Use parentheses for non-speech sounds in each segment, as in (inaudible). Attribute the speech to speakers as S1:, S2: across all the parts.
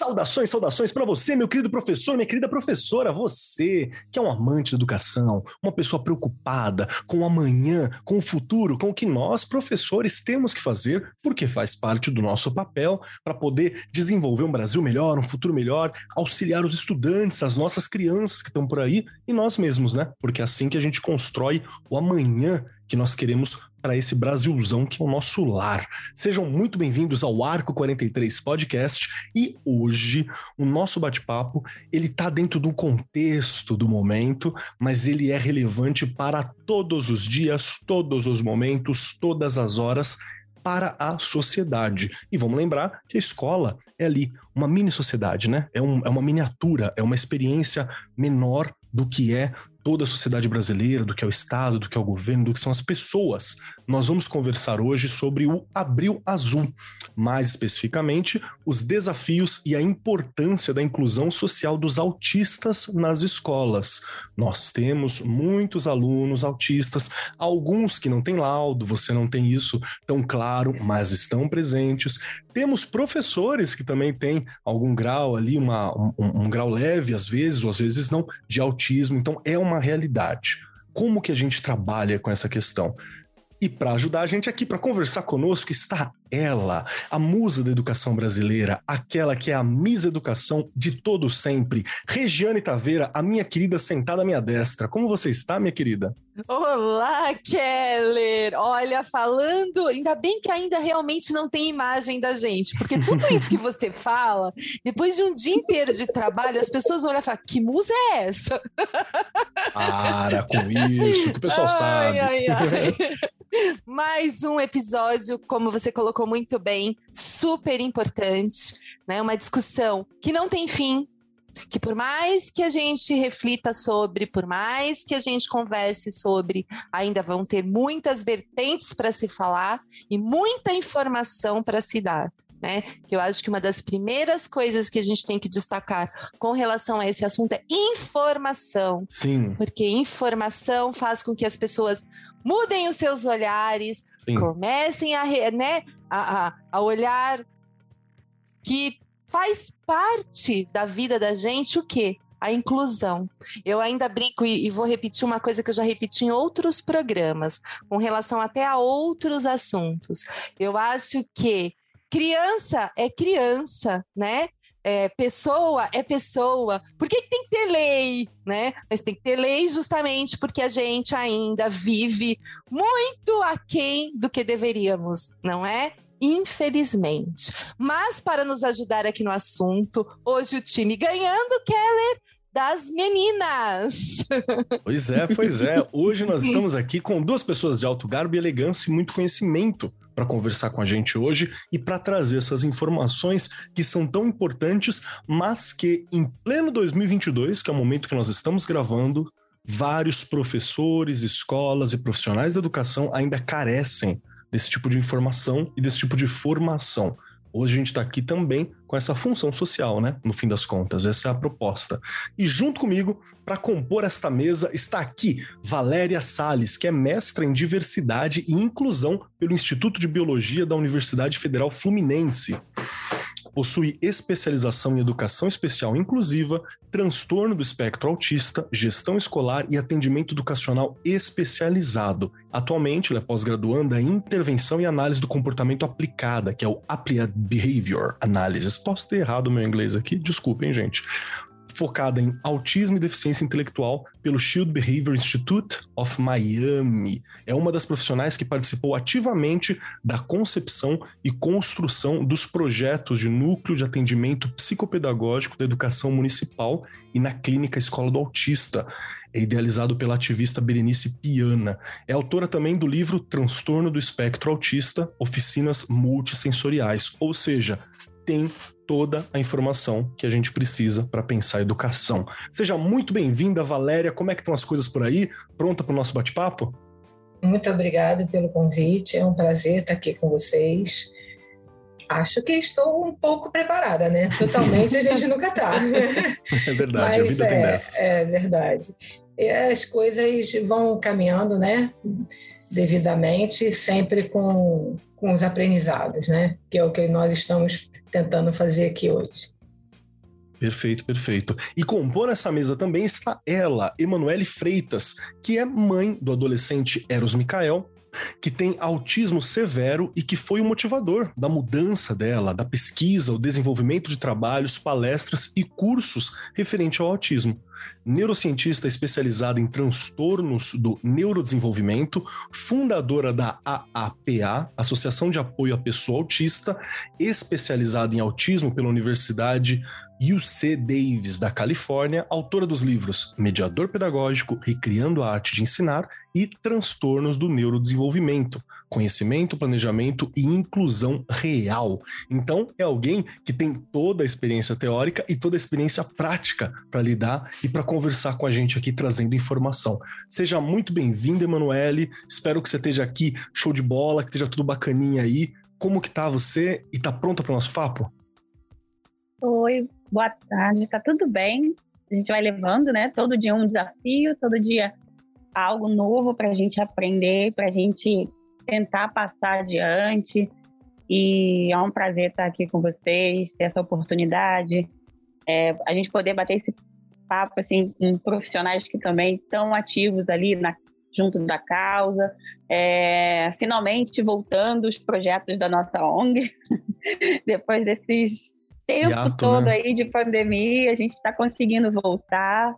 S1: Saudações, saudações para você, meu querido professor, minha querida professora, você que é um amante da educação, uma pessoa preocupada com o amanhã, com o futuro, com o que nós, professores, temos que fazer, porque faz parte do nosso papel para poder desenvolver um Brasil melhor, um futuro melhor, auxiliar os estudantes, as nossas crianças que estão por aí e nós mesmos, né? Porque é assim que a gente constrói o amanhã que nós queremos para esse Brasilzão que é o nosso lar. Sejam muito bem-vindos ao Arco 43 Podcast e hoje o nosso bate-papo, ele tá dentro do contexto do momento, mas ele é relevante para todos os dias, todos os momentos, todas as horas para a sociedade. E vamos lembrar que a escola é ali uma mini sociedade, né? É, um, é uma miniatura, é uma experiência menor do que é toda a sociedade brasileira, do que é o Estado, do que é o governo, do que são as pessoas. Nós vamos conversar hoje sobre o Abril Azul, mais especificamente os desafios e a importância da inclusão social dos autistas nas escolas. Nós temos muitos alunos autistas, alguns que não têm laudo, você não tem isso tão claro, mas estão presentes. Temos professores que também têm algum grau ali, uma, um, um grau leve às vezes, ou às vezes não, de autismo. Então é uma realidade. Como que a gente trabalha com essa questão? E para ajudar a gente aqui, para conversar conosco, está ela, a musa da educação brasileira, aquela que é a Miss Educação de todo sempre, Regiane Taveira, a minha querida sentada à minha destra. Como você está, minha querida?
S2: Olá, Keller! Olha, falando, ainda bem que ainda realmente não tem imagem da gente, porque tudo isso que você (laughs) fala, depois de um dia inteiro de trabalho, as pessoas olham e falam: que musa é essa?
S1: Para com isso, que o pessoal ai, sabe. Ai, ai. (laughs)
S2: Mais um episódio, como você colocou muito bem, super importante, né? Uma discussão que não tem fim, que por mais que a gente reflita sobre, por mais que a gente converse sobre, ainda vão ter muitas vertentes para se falar e muita informação para se dar. Né? Eu acho que uma das primeiras coisas que a gente tem que destacar com relação a esse assunto é informação.
S1: Sim.
S2: Porque informação faz com que as pessoas mudem os seus olhares, Sim. comecem a, né, a, a, olhar que faz parte da vida da gente o quê? A inclusão. Eu ainda brinco e, e, vou repetir uma coisa que eu já repeti em outros programas, com relação até a outros assuntos. Eu acho que criança é criança, né? É, pessoa é pessoa. Por que, que, tem que ter lei, né? Mas tem que ter lei justamente porque a gente ainda vive muito aquém do que deveríamos, não é? Infelizmente. Mas para nos ajudar aqui no assunto, hoje o time ganhando, Keller, das meninas. (laughs)
S1: Pois é, pois é. Hoje nós estamos aqui com duas pessoas de alto garbo e elegância e muito conhecimento para conversar com a gente hoje e para trazer essas informações que são tão importantes, mas que em pleno 2022, que é o momento que nós estamos gravando, vários professores, escolas e profissionais da educação ainda carecem desse tipo de informação e desse tipo de formação. Hoje a gente está aqui também com essa função social, né? No fim das contas, essa é a proposta. E junto comigo, para compor esta mesa, está aqui Valéria Sales, que é mestra em diversidade e inclusão pelo Instituto de Biologia da Universidade Federal Fluminense. Possui especialização em educação especial inclusiva, transtorno do espectro autista, gestão escolar e atendimento educacional especializado. Atualmente, ela é pós-graduanda em intervenção e análise do comportamento aplicada, que é o Applied Behavior Analysis. Posso ter errado o meu inglês aqui? Desculpem, gente focada em autismo e deficiência intelectual pelo Shield Behavior Institute of Miami. É uma das profissionais que participou ativamente da concepção e construção dos projetos de núcleo de atendimento psicopedagógico da educação municipal e na clínica Escola do Autista. É idealizado pela ativista Berenice Piana. É autora também do livro Transtorno do Espectro Autista: Oficinas Multissensoriais, ou seja, tem toda a informação que a gente precisa para pensar a educação. Seja muito bem-vinda, Valéria. Como é que estão as coisas por aí? Pronta para o nosso bate-papo?
S3: Muito obrigada pelo convite. É um prazer estar aqui com vocês. Acho que estou um pouco preparada, né? Totalmente a gente nunca está. (laughs)
S1: É verdade, Mas, a vida é, tem dessas.
S3: É verdade. E as coisas vão caminhando, né? Devidamente, sempre com, com os aprendizados, né? Que é o que nós estamos tentando fazer aqui hoje.
S1: Perfeito, perfeito. E compor essa mesa também está ela, Emanuele Freitas, que é mãe do adolescente Eros Micael, que tem autismo severo e que foi o motivador da mudança dela, da pesquisa, o desenvolvimento de trabalhos, palestras e cursos referente ao autismo neurocientista especializada em transtornos do neurodesenvolvimento, fundadora da AAPA, Associação de Apoio à Pessoa Autista, especializada em autismo pela Universidade UC Davis, da Califórnia, autora dos livros Mediador Pedagógico, Recriando a Arte de Ensinar e Transtornos do Neurodesenvolvimento, Conhecimento, Planejamento e Inclusão Real. Então, é alguém que tem toda a experiência teórica e toda a experiência prática para lidar e para conversar com a gente aqui trazendo informação. Seja muito bem-vindo, Emanuele. Espero que você esteja aqui, show de bola, que esteja tudo bacaninha aí. Como que tá você e tá pronta para o nosso papo?
S4: Oi, boa tarde, tá tudo bem? A gente vai levando, né? Todo dia um desafio, todo dia algo novo para a gente aprender, para a gente tentar passar adiante. E é um prazer estar aqui com vocês, ter essa oportunidade, é, a gente poder bater esse papo assim com profissionais que também estão ativos ali na, junto da causa. É, finalmente voltando os projetos da nossa ONG, (laughs) depois desses tempo Hiato, todo né? aí de pandemia, a gente está conseguindo voltar.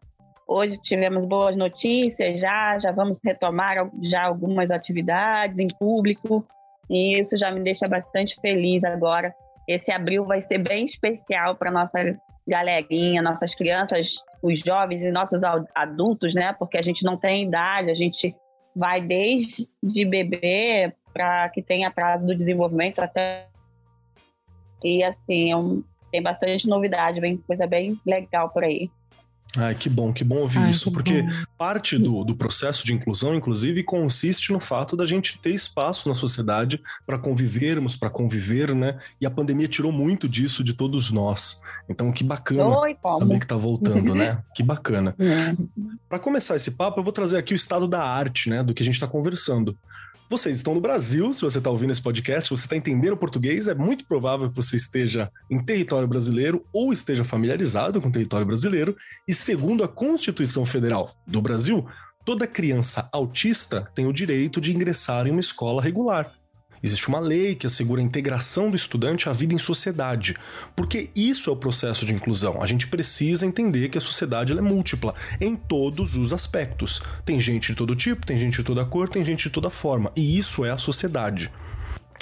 S4: Hoje tivemos boas notícias já, já vamos retomar já algumas atividades em público e isso já me deixa bastante feliz agora. Esse abril vai ser bem especial para nossa galerinha, nossas crianças, os jovens e nossos adultos, né? Porque a gente não tem idade, a gente vai desde bebê para que tem atraso do desenvolvimento até e assim, é um, tem bastante novidade, vem coisa bem legal por aí.
S1: Ai, que bom, que bom ouvir Ai, isso, porque bom. parte do, do processo de inclusão, inclusive, consiste no fato da gente ter espaço na sociedade para convivermos, para conviver, né? E a pandemia tirou muito disso de todos nós. Então, que bacana Oi, saber que está voltando, né? (laughs) Que bacana. É. Para começar esse papo, eu vou trazer aqui o estado da arte, né? Do que a gente está conversando. Vocês estão no Brasil, se você está ouvindo esse podcast, se você está entendendo português, é muito provável que você esteja em território brasileiro ou esteja familiarizado com o território brasileiro. E segundo a Constituição Federal do Brasil, toda criança autista tem o direito de ingressar em uma escola regular. Existe uma lei que assegura a integração do estudante à vida em sociedade, porque isso é o processo de inclusão. A gente precisa entender que a sociedade é múltipla em todos os aspectos. Tem gente de todo tipo, tem gente de toda cor, tem gente de toda forma, e isso é a sociedade.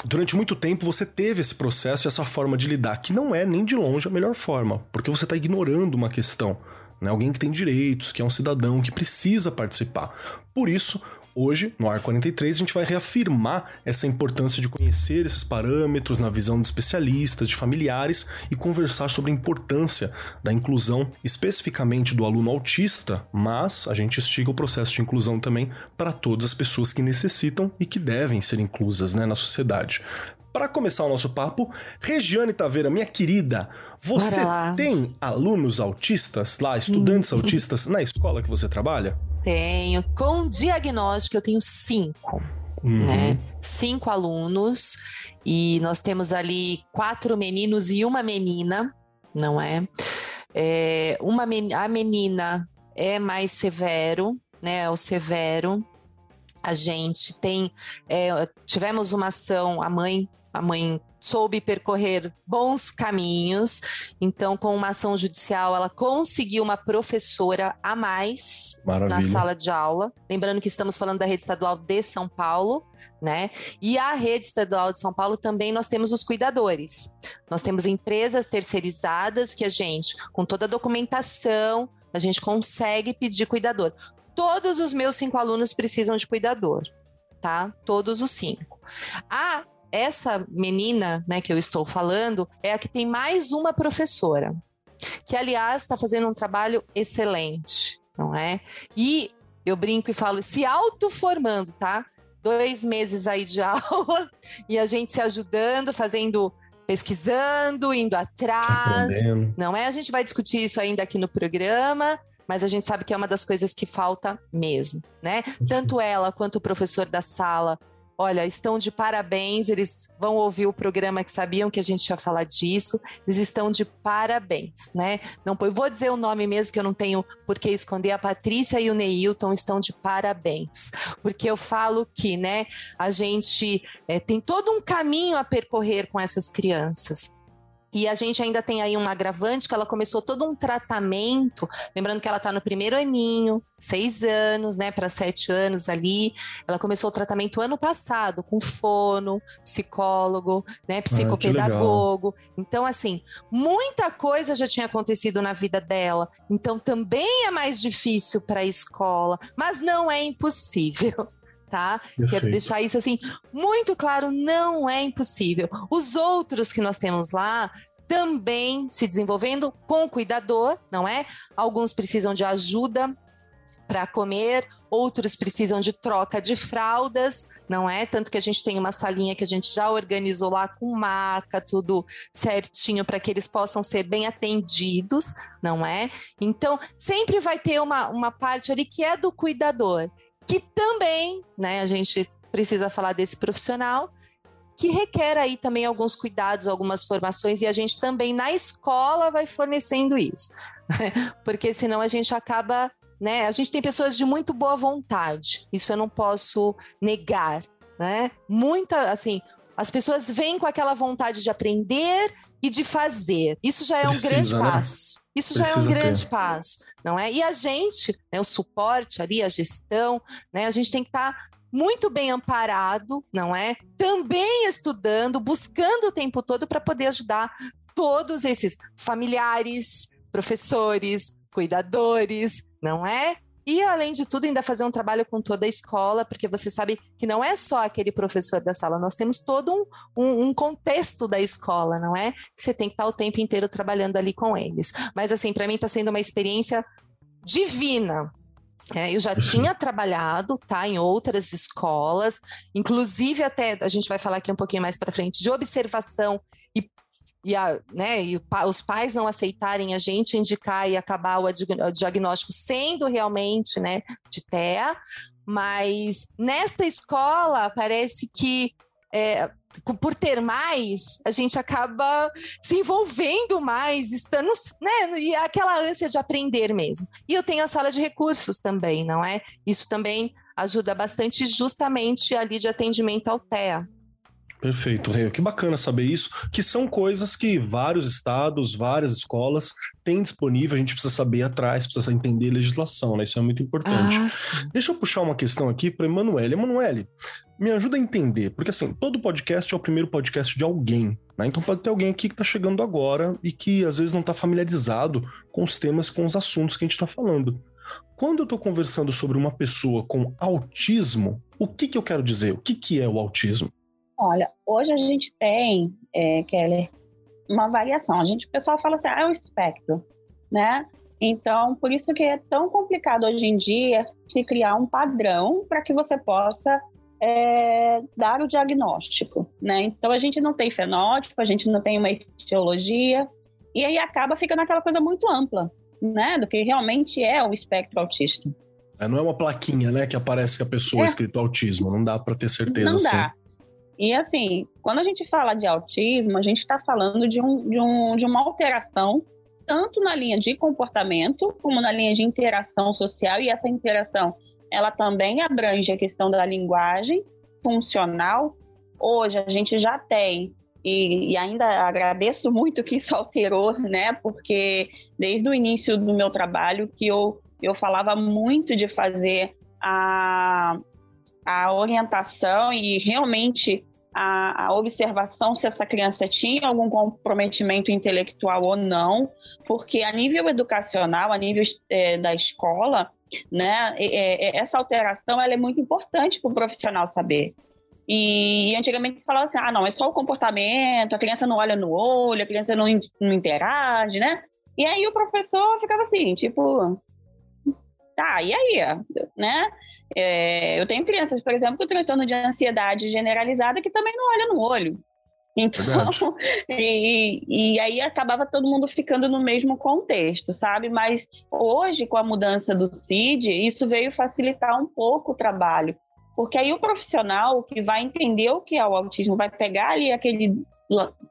S1: Durante muito tempo você teve esse processo e essa forma de lidar, que não é nem de longe a melhor forma, porque você está ignorando uma questão. Né? Alguém que tem direitos, que é um cidadão que precisa participar. Por isso, Hoje, no AR 43, a gente vai reafirmar essa importância de conhecer esses parâmetros na visão de especialistas, de familiares e conversar sobre a importância da inclusão, especificamente do aluno autista, mas a gente estica o processo de inclusão também para todas as pessoas que necessitam e que devem ser inclusas né, na sociedade. Para começar o nosso papo, Regiane Taveira, minha querida, você tem alunos autistas lá, estudantes autistas na escola que você trabalha?
S2: Tenho. Com diagnóstico, eu tenho cinco. Uhum. Né? Cinco alunos. E nós temos ali quatro meninos e uma menina, não é? é uma men a menina é mais severo, né? É o severo. A gente tem. É, tivemos uma ação, a mãe, a mãe soube percorrer bons caminhos. Então, com uma ação judicial, ela conseguiu uma professora a mais Maravilha. na sala de aula. Lembrando que estamos falando da rede estadual de São Paulo. Né? E a rede estadual de São Paulo também nós temos os cuidadores. Nós temos empresas terceirizadas que a gente, com toda a documentação, a gente consegue pedir cuidador. Todos os meus cinco alunos precisam de cuidador, tá? Todos os cinco. A essa menina, né, que eu estou falando, é a que tem mais uma professora, que aliás está fazendo um trabalho excelente, não é? E eu brinco e falo, se autoformando, tá? Dois meses aí de (laughs) aula e a gente se ajudando, fazendo pesquisando, indo atrás, não é? A gente vai discutir isso ainda aqui no programa, mas a gente sabe que é uma das coisas que falta mesmo, né? Tanto ela quanto o professor da sala olha, estão de parabéns, eles vão ouvir o programa que sabiam que a gente ia falar disso, eles estão de parabéns, né? Não, vou dizer o nome mesmo que eu não tenho por que esconder, a Patrícia e o Neilton estão de parabéns, porque eu falo que, né, a gente é, tem todo um caminho a percorrer com essas crianças. E a gente ainda tem aí um agravante que ela começou todo um tratamento, lembrando que ela está no primeiro aninho, seis anos, né, para sete anos ali. Ela começou o tratamento ano passado com fono, psicólogo, né, ah, psicopedagogo. Ah, então, assim, muita coisa já tinha acontecido na vida dela. Então, também é mais difícil para a escola, mas não é impossível (laughs) tá? Perfeito. Quero deixar isso assim muito claro, não é impossível. Os outros que nós temos lá também se desenvolvendo com o cuidador, não é? Alguns precisam de ajuda para comer, outros precisam de troca de fraldas, não é? Tanto que a gente tem uma salinha que a gente já organizou lá com maca, tudo certinho para que eles possam ser bem atendidos, não é? Então, sempre vai ter uma, uma parte ali que é do cuidador que também, né, a gente precisa falar desse profissional, que requer aí também alguns cuidados, algumas formações, e a gente também na escola vai fornecendo isso. (laughs) Porque senão a gente acaba, né? A gente tem pessoas de muito boa vontade, isso eu não posso negar, né? Muita, assim, as pessoas vêm com aquela vontade de aprender e de fazer. Isso já é Precisa, um grande né? passo. Isso Precisa já é um grande ter. passo, não é? E a gente, né, o suporte ali, a gestão, né, a gente tem que estar tá muito bem amparado, não é? Também estudando, buscando o tempo todo para poder ajudar todos esses familiares, professores, cuidadores, não é? E, além de tudo, ainda fazer um trabalho com toda a escola, porque você sabe que não é só aquele professor da sala, nós temos todo um, um, um contexto da escola, não é? Que você tem que estar o tempo inteiro trabalhando ali com eles. Mas, assim, para mim está sendo uma experiência divina, é, eu já tinha trabalhado, tá, em outras escolas, inclusive até a gente vai falar aqui um pouquinho mais para frente de observação e, a, né, e os pais não aceitarem a gente indicar e acabar o, diagnóstico sendo realmente né, de TEA, mas nesta escola parece que é, por ter mais, a gente acaba se envolvendo mais, estando, né, e aquela ânsia de aprender mesmo. E eu tenho a sala de recursos também, não é? Isso também ajuda bastante justamente ali de atendimento ao TEA.
S1: Perfeito, Rei. Que bacana saber isso, que são coisas que vários estados, várias escolas têm disponível, a gente precisa saber atrás, precisa entender legislação, né? Isso é muito importante. Ah, Deixa eu puxar uma questão aqui para Emanuele. Emanuele, me ajuda a entender, porque assim, todo podcast é o primeiro podcast de alguém, né? Então pode ter alguém aqui que está chegando agora e que às vezes não está familiarizado com os temas, com os assuntos que a gente está falando. Quando eu estou conversando sobre uma pessoa com autismo, o que, que eu quero dizer? O que, que é o autismo?
S4: Olha, hoje a gente tem, é, Keller, uma variação. A gente, o pessoal fala assim, ah, é um espectro, né? Então, por isso que é tão complicado hoje em dia se criar um padrão para que você possa é, dar o diagnóstico, né? Então, a gente não tem fenótipo, a gente não tem uma etiologia, e aí acaba ficando aquela coisa muito ampla, né? Do que realmente é o espectro autista.
S1: É, não é uma plaquinha, né, que aparece que a pessoa é escrito autismo, não dá para ter certeza.
S4: Não dá. E assim, quando a gente fala de autismo, a gente está falando de, um, de, um, de uma alteração tanto na linha de comportamento como na linha de interação social e essa interação ela também abrange a questão da linguagem funcional. Hoje a gente já tem e, e, ainda agradeço muito que isso alterou, né? Porque desde o início do meu trabalho que eu, eu falava muito de fazer a, a orientação e realmente a, a, observação se essa criança tinha algum comprometimento intelectual ou não, porque a nível educacional, a nível é, da escola, né, é, é, essa alteração ela é muito importante para o profissional saber. E, e antigamente se falava assim, ah, não, é só o comportamento, a criança não olha no olho, a criança não, não interage, né? E aí o professor ficava assim, tipo, Tá, e aí? Né? É, eu tenho crianças, por exemplo, com transtorno de ansiedade generalizada que também não olham no olho. Então, (laughs) e, e aí acabava todo mundo ficando no mesmo contexto, sabe? Mas hoje, com a mudança do CID, isso veio facilitar um pouco o trabalho. Porque aí o profissional que vai entender o que é o autismo, vai pegar ali aquele,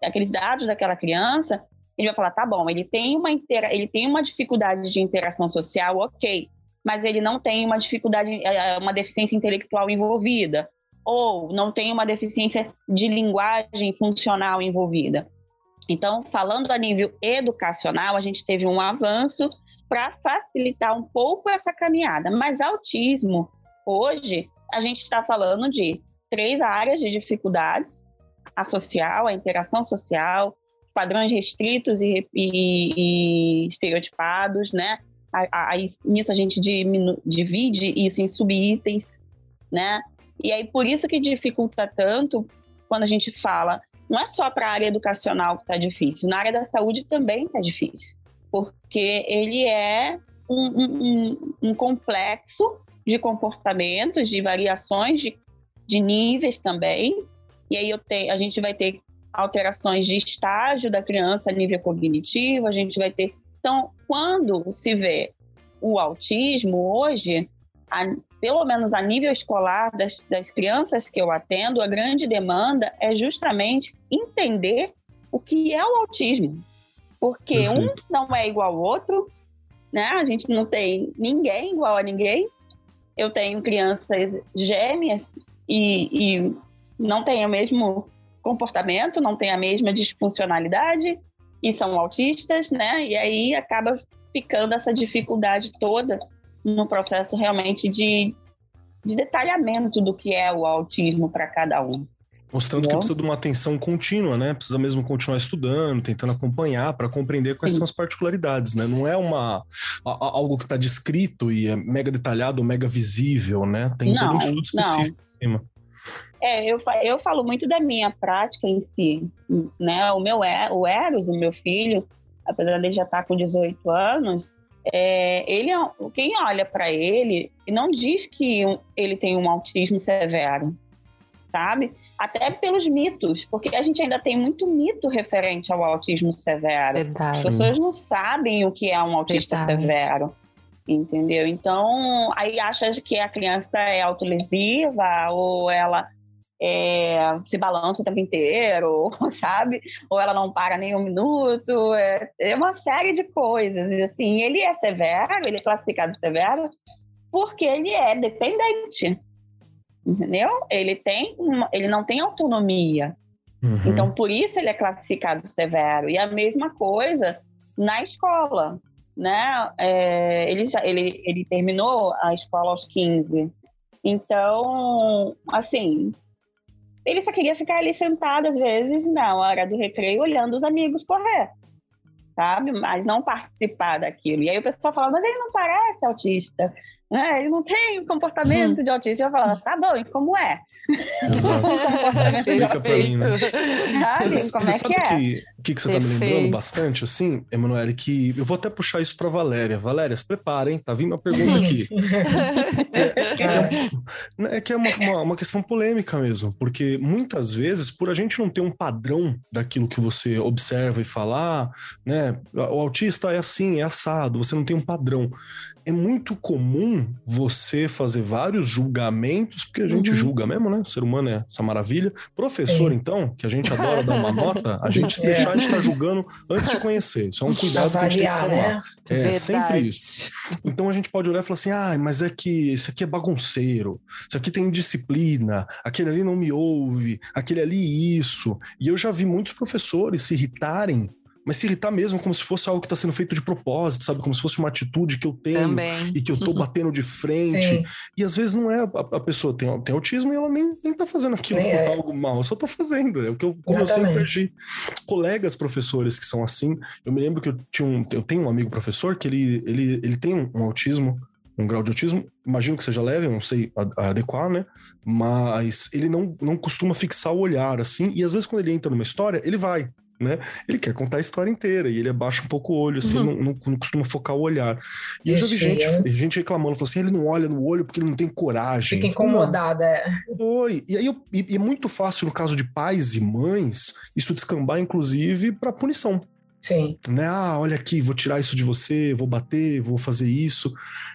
S4: aqueles dados daquela criança, ele vai falar, tá bom, ele tem uma intera ele tem uma dificuldade de interação social, ok, mas ele não tem uma dificuldade, é, é, uma deficiência intelectual envolvida ou não tem uma deficiência de linguagem funcional envolvida. Então, falando a nível educacional, a gente teve um avanço para facilitar um pouco essa caminhada. Mas autismo, hoje, a gente está falando de três áreas de dificuldades: a social, a interação social, padrões restritos e, e, e estereotipados, né? A, a, nisso a gente divide isso em subitens, né? E aí, por isso que dificulta tanto quando a gente fala, não é só para a área educacional que está difícil, na área da saúde também está difícil, porque ele é um, um, um, complexo de comportamentos, de variações de, de níveis também. E aí tenho, a gente vai ter alterações de estágio da criança a nível cognitivo, a gente vai ter. Então, quando se vê o autismo hoje, a, pelo menos a nível escolar, das, das crianças que eu atendo, a grande demanda é justamente entender o que é o autismo. Porque Perfeito. um não é igual ao outro, né? A gente não tem ninguém igual a ninguém. Eu tenho crianças gêmeas e, e não têm o mesmo comportamento, não têm a mesma disfuncionalidade e são autistas, né? E aí acaba ficando essa dificuldade toda no processo realmente de, de detalhamento do que é o autismo para cada um.
S1: Mostrando que precisa de uma atenção contínua, né? Precisa mesmo continuar estudando, tentando acompanhar para compreender quais Sim. são as particularidades, né? Não é uma algo que está descrito e é mega detalhado, mega visível, né? Tem não, todo um estudo específico não. em cima.
S4: É, eu, eu falo muito da minha prática em si, né? O meu o Eros, o meu filho, apesar de já estar tá com 18 anos, é, ele é, quem olha para ele não diz que ele tem um autismo severo, sabe? Até pelos mitos, porque a gente ainda tem muito mito referente ao autismo severo. Verdade. As pessoas não sabem o que é um autista Verdade. severo, entendeu? Então, aí acha que a criança é autolesiva ou ela é, se balança o tempo inteiro, (laughs) sabe? Ou ela não para nem um minuto. É, é, uma série de coisas. E, assim, ele é severo, ele é classificado severo porque ele é dependente. Entendeu? Ele tem uma, ele não tem autonomia. Uhum. Então, por isso ele é classificado severo. E a mesma coisa na escola. Né? É, ele, já, ele, ele terminou a escola aos 15. Então, assim, ele só queria ficar ali sentado, às vezes, na hora do recreio, olhando os amigos correr, sabe? Mas não participar daquilo. E aí o pessoal fala, mas ele não parece autista, né? ele não tem comportamento de autista. Eu falo, tá bom, e como é? (laughs)
S1: Explica pra mim, né? Sabe? Você, como você é sabe que é? O que, que você Perfeito. tá me lembrando bastante, assim, Emanuele, que eu vou até puxar isso pra Valéria. Valéria, se prepara, hein? Tá vindo uma pergunta aqui. (laughs) é, é, é, que é uma, uma, uma, questão polêmica mesmo, porque muitas vezes, por a gente não ter um padrão daquilo que você observa e falar, né? O autista é assim, é assado, você não tem um padrão é muito comum você fazer vários julgamentos, porque a gente uhum. julga mesmo, né? O ser humano é essa maravilha. Professor, é. então, que a gente adora dar uma nota, a gente (laughs) é. deixar de estar julgando antes de conhecer. Isso é um cuidado Avaliar, que a gente tem que tomar. Né? É Verdade. sempre isso. Então a gente pode olhar e falar assim: ah, mas é que esse aqui é bagunceiro, isso aqui tem disciplina, aquele ali não me ouve, aquele ali isso. E eu já vi muitos professores se irritarem mas se irritar mesmo como se fosse algo que está sendo feito de propósito, sabe? Como se fosse uma atitude que eu tenho Também. e que eu tô (laughs) batendo de frente. Sim. E às vezes não é a, a, pessoa tem, tem autismo e ela nem, nem tá fazendo aquilo é. algo mal, eu só tô fazendo. É o que eu, como eu sempre perdi colegas professores que são assim. Eu me lembro que eu tinha um, eu tenho um amigo professor que ele, ele, ele tem um, um autismo um grau de autismo, imagino que seja leve, eu não sei adequar, né? Mas ele não, não costuma fixar o olhar assim, e às vezes quando ele entra numa história, ele vai. Né? Ele quer contar a história inteira e ele abaixa um pouco o olho, assim, uhum. não, não, não, costuma focar o olhar. E eu já vi gente, gente reclamando, falou assim: ele não olha no olho porque ele não tem coragem.
S3: Fica incomodada. É.
S1: Oi. E aí eu, e, e é muito fácil, no caso de pais e mães, isso descambar, inclusive, para punição.
S3: Sim.
S1: Né? Ah, olha aqui, vou tirar isso de você, vou bater, vou fazer isso.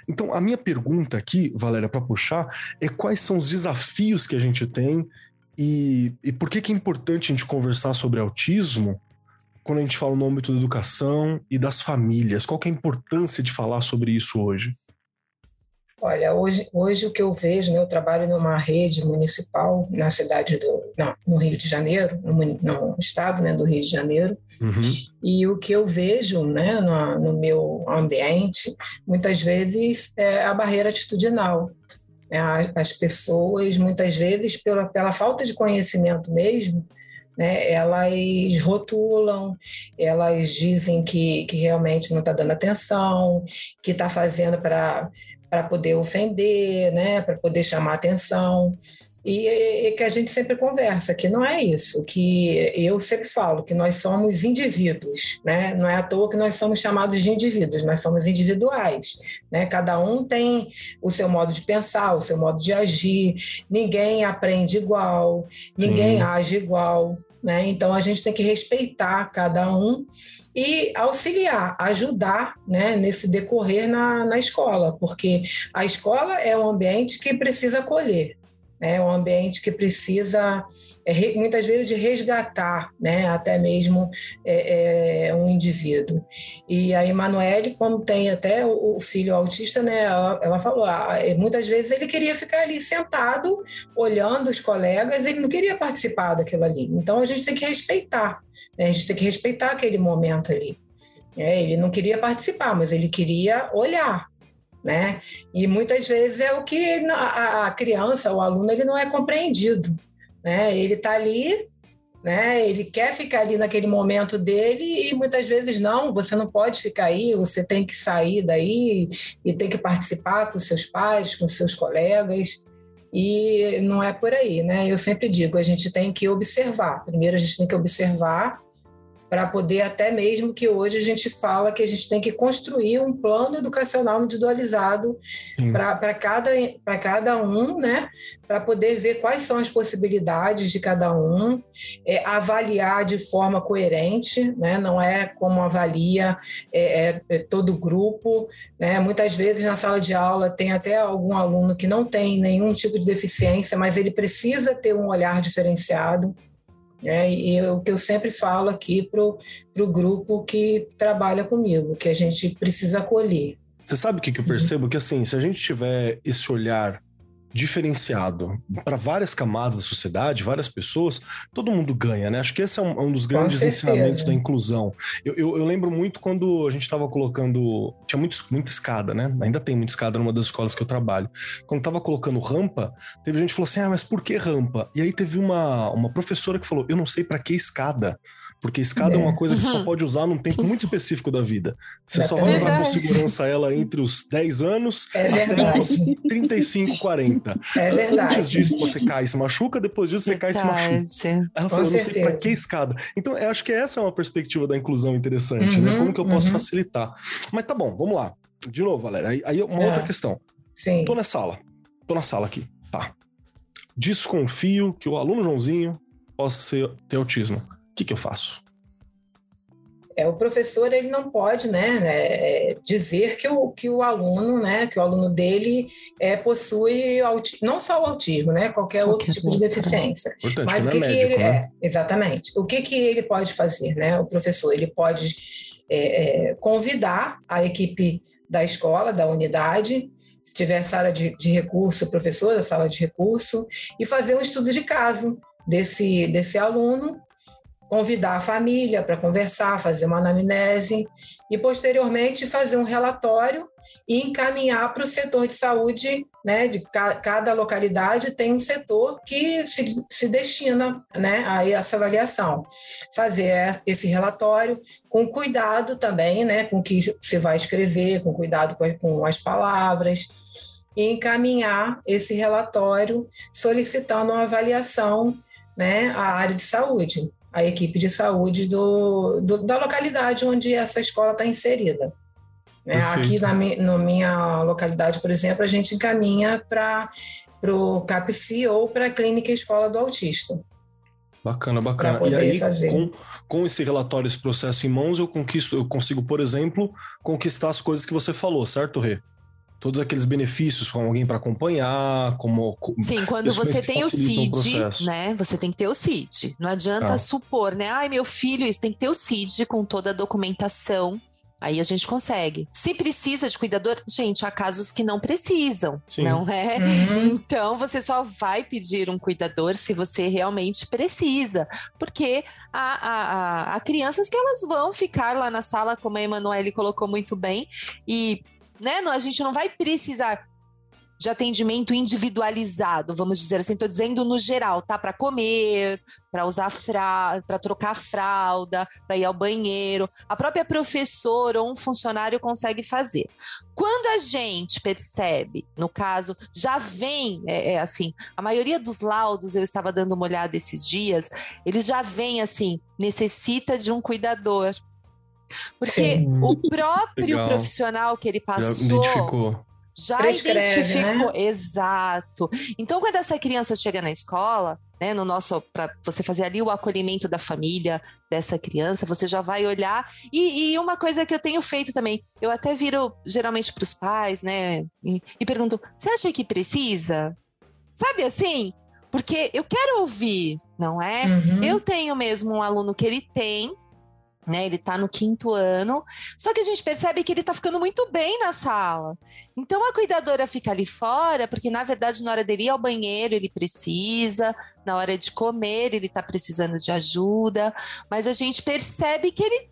S1: Então, a minha pergunta aqui, Valéria, para puxar, é quais são os desafios que a gente tem e, e por que, que é importante a gente conversar sobre autismo quando a gente fala no âmbito da educação e das famílias? Qual que é a importância de falar sobre isso hoje?
S3: Olha, hoje, hoje o que eu vejo, né, eu trabalho numa rede municipal na cidade do, não, no Rio de Janeiro, no, no estado né, do Rio de Janeiro, uhum. e o que eu vejo né, no, no meu ambiente, muitas vezes, é a barreira atitudinal. É, as pessoas, muitas vezes, pela, pela falta de conhecimento mesmo, né, elas rotulam, elas dizem que, que realmente não está dando atenção, que está fazendo para para poder ofender, né, para poder chamar atenção. E, e, que a gente sempre conversa, que não é isso, que eu sempre falo que nós somos indivíduos, né? Não é à toa que nós somos chamados de indivíduos, nós somos individuais, né? Cada um tem o seu modo de pensar, o seu modo de agir, ninguém aprende igual, ninguém Sim. age igual, né? Então a gente tem que respeitar cada um e auxiliar, ajudar, né? Nesse decorrer na, na escola, porque a escola é um ambiente que precisa acolher, é um ambiente que precisa é, muitas vezes de resgatar, né, até mesmo é, é, um indivíduo. E a Emanuele, como tem até o, filho autista, né, ela, ela falou, ah, é, muitas vezes ele queria ficar ali sentado, olhando os colegas, ele não queria participar daquilo ali. Então a gente tem que respeitar, né, a gente tem que respeitar aquele momento ali. É, ele não queria participar, mas ele queria olhar, né? E muitas vezes é o que a, criança, o aluno, ele não é compreendido, né? Ele está ali, né? Ele quer ficar ali naquele momento dele e muitas vezes não, você não pode ficar aí, você tem que sair daí e tem que participar com seus pais, com seus colegas. E não é por aí, né? Eu sempre digo, a gente tem que observar. Primeiro a gente tem que observar para poder até mesmo que hoje a gente fala que a gente tem que construir um plano educacional individualizado para cada, cada um, né? Para poder ver quais são as possibilidades de cada um, é, avaliar de forma coerente, né? Não é como avalia é, é, é todo grupo, né? Muitas vezes na sala de aula tem até algum aluno que não tem nenhum tipo de deficiência, mas ele precisa ter um olhar diferenciado. É, e o que eu sempre falo aqui para o grupo que trabalha comigo, que a gente precisa acolher.
S1: Você sabe o que, que eu percebo? Uhum. Que assim, se a gente tiver esse olhar diferenciado para várias camadas da sociedade, várias pessoas, todo mundo ganha, né? Acho que esse é um, um dos grandes ensinamentos da inclusão. Eu, eu, eu, lembro muito quando a gente estava colocando. Tinha muito, muita escada, né? Ainda tem muita escada numa das escolas que eu trabalho. Quando estava colocando rampa, teve gente que falou assim: ah, mas por que rampa? E aí teve uma, uma professora que falou: eu não sei para que escada. Porque escada é, é uma coisa que você só pode usar num tempo muito específico da vida. Você é só vai usar com segurança ela entre os 10 anos
S3: é e os
S1: 35, 40.
S3: É verdade.
S1: Antes disso você cai e se machuca, depois disso você cai e se machuca. Ela falou, não sei pra que escada. Então, eu acho que essa é uma perspectiva da inclusão interessante, né? uhum, né? Como que eu posso uhum. facilitar? Mas tá bom, vamos lá. De novo, Valéria. Aí, aí uma outra é. questão.
S3: Sim.
S1: Tô na sala. Tô na sala aqui. Tá. Desconfio que o aluno Joãozinho possa ser, ter autismo o que, que eu faço?
S3: É, o professor ele não pode né, é, dizer que o, que o aluno, né, que o aluno dele é, possui não só o autismo, né, qualquer, qualquer outro tipo de deficiência.
S1: Importante,
S3: Mas
S1: o
S3: que,
S1: é
S3: que
S1: médico,
S3: ele
S1: né?
S3: é exatamente? O que que ele pode fazer, né? O professor ele pode é, é, convidar a equipe da escola, da unidade, se tiver sala de, de recurso, professor da sala de recurso, e fazer um estudo de caso desse, desse aluno convidar a família para conversar, fazer uma anamnese e, posteriormente, fazer um relatório e encaminhar para o setor de saúde, né, de ca cada localidade tem um setor que se, se destina né, a essa avaliação. Fazer esse relatório com cuidado também, né, com o que você vai escrever, com cuidado com, com as palavras, e encaminhar esse relatório solicitando uma avaliação né, à área de saúde a equipe de saúde do, do da localidade onde essa escola está inserida. Né? Aqui na, na minha localidade, por exemplo, a gente encaminha para o CAPSI ou para a Clínica Escola do Autista.
S1: Bacana, bacana. E aí, com, com esse relatório, esse processo em mãos, eu conquisto, eu consigo, por exemplo, conquistar as coisas que você falou, certo, Rê? Todos aqueles benefícios com alguém para acompanhar, como.
S2: Sim, quando você tem o CID, né? Você tem que ter o CID. Não adianta ah. supor, né? Ai, meu filho, isso tem que ter o CID com toda a documentação Aí a gente consegue. Se precisa de cuidador, gente, há casos que não precisam, Sim. não é? Uhum. (laughs) Então você só vai pedir um cuidador se você realmente precisa, porque há, há, há crianças que elas vão ficar lá na sala, como a Emanuele colocou muito bem, e né, a gente não vai precisar de atendimento individualizado, vamos dizer assim, estou dizendo no geral, tá? Para comer, para usar fralda, para trocar fralda, para ir ao banheiro. A própria professora ou um funcionário consegue fazer. Quando a gente percebe, no caso, já vem, é, é assim, a maioria dos laudos, eu estava dando uma olhada esses dias, eles já vêm assim, necessita de um cuidador. Porque Sim. o próprio Legal. profissional que ele passou já Prescreve, identificou. Né? Exato. Então, quando essa criança chega na escola, né, no nosso, para você fazer ali o acolhimento da família dessa criança, você já vai olhar. E, e uma coisa que eu tenho feito também, eu até viro geralmente para os pais, né, e, e pergunto: você acha que precisa? Sabe assim? Porque eu quero ouvir, não é? Uhum. Eu tenho mesmo um aluno que ele tem né, ele está no quinto ano, só que a gente percebe que ele está ficando muito bem na sala. Então a cuidadora fica ali fora, porque na verdade, na hora dele ir ao banheiro, ele precisa, na hora de comer, ele está precisando de ajuda, mas a gente percebe que ele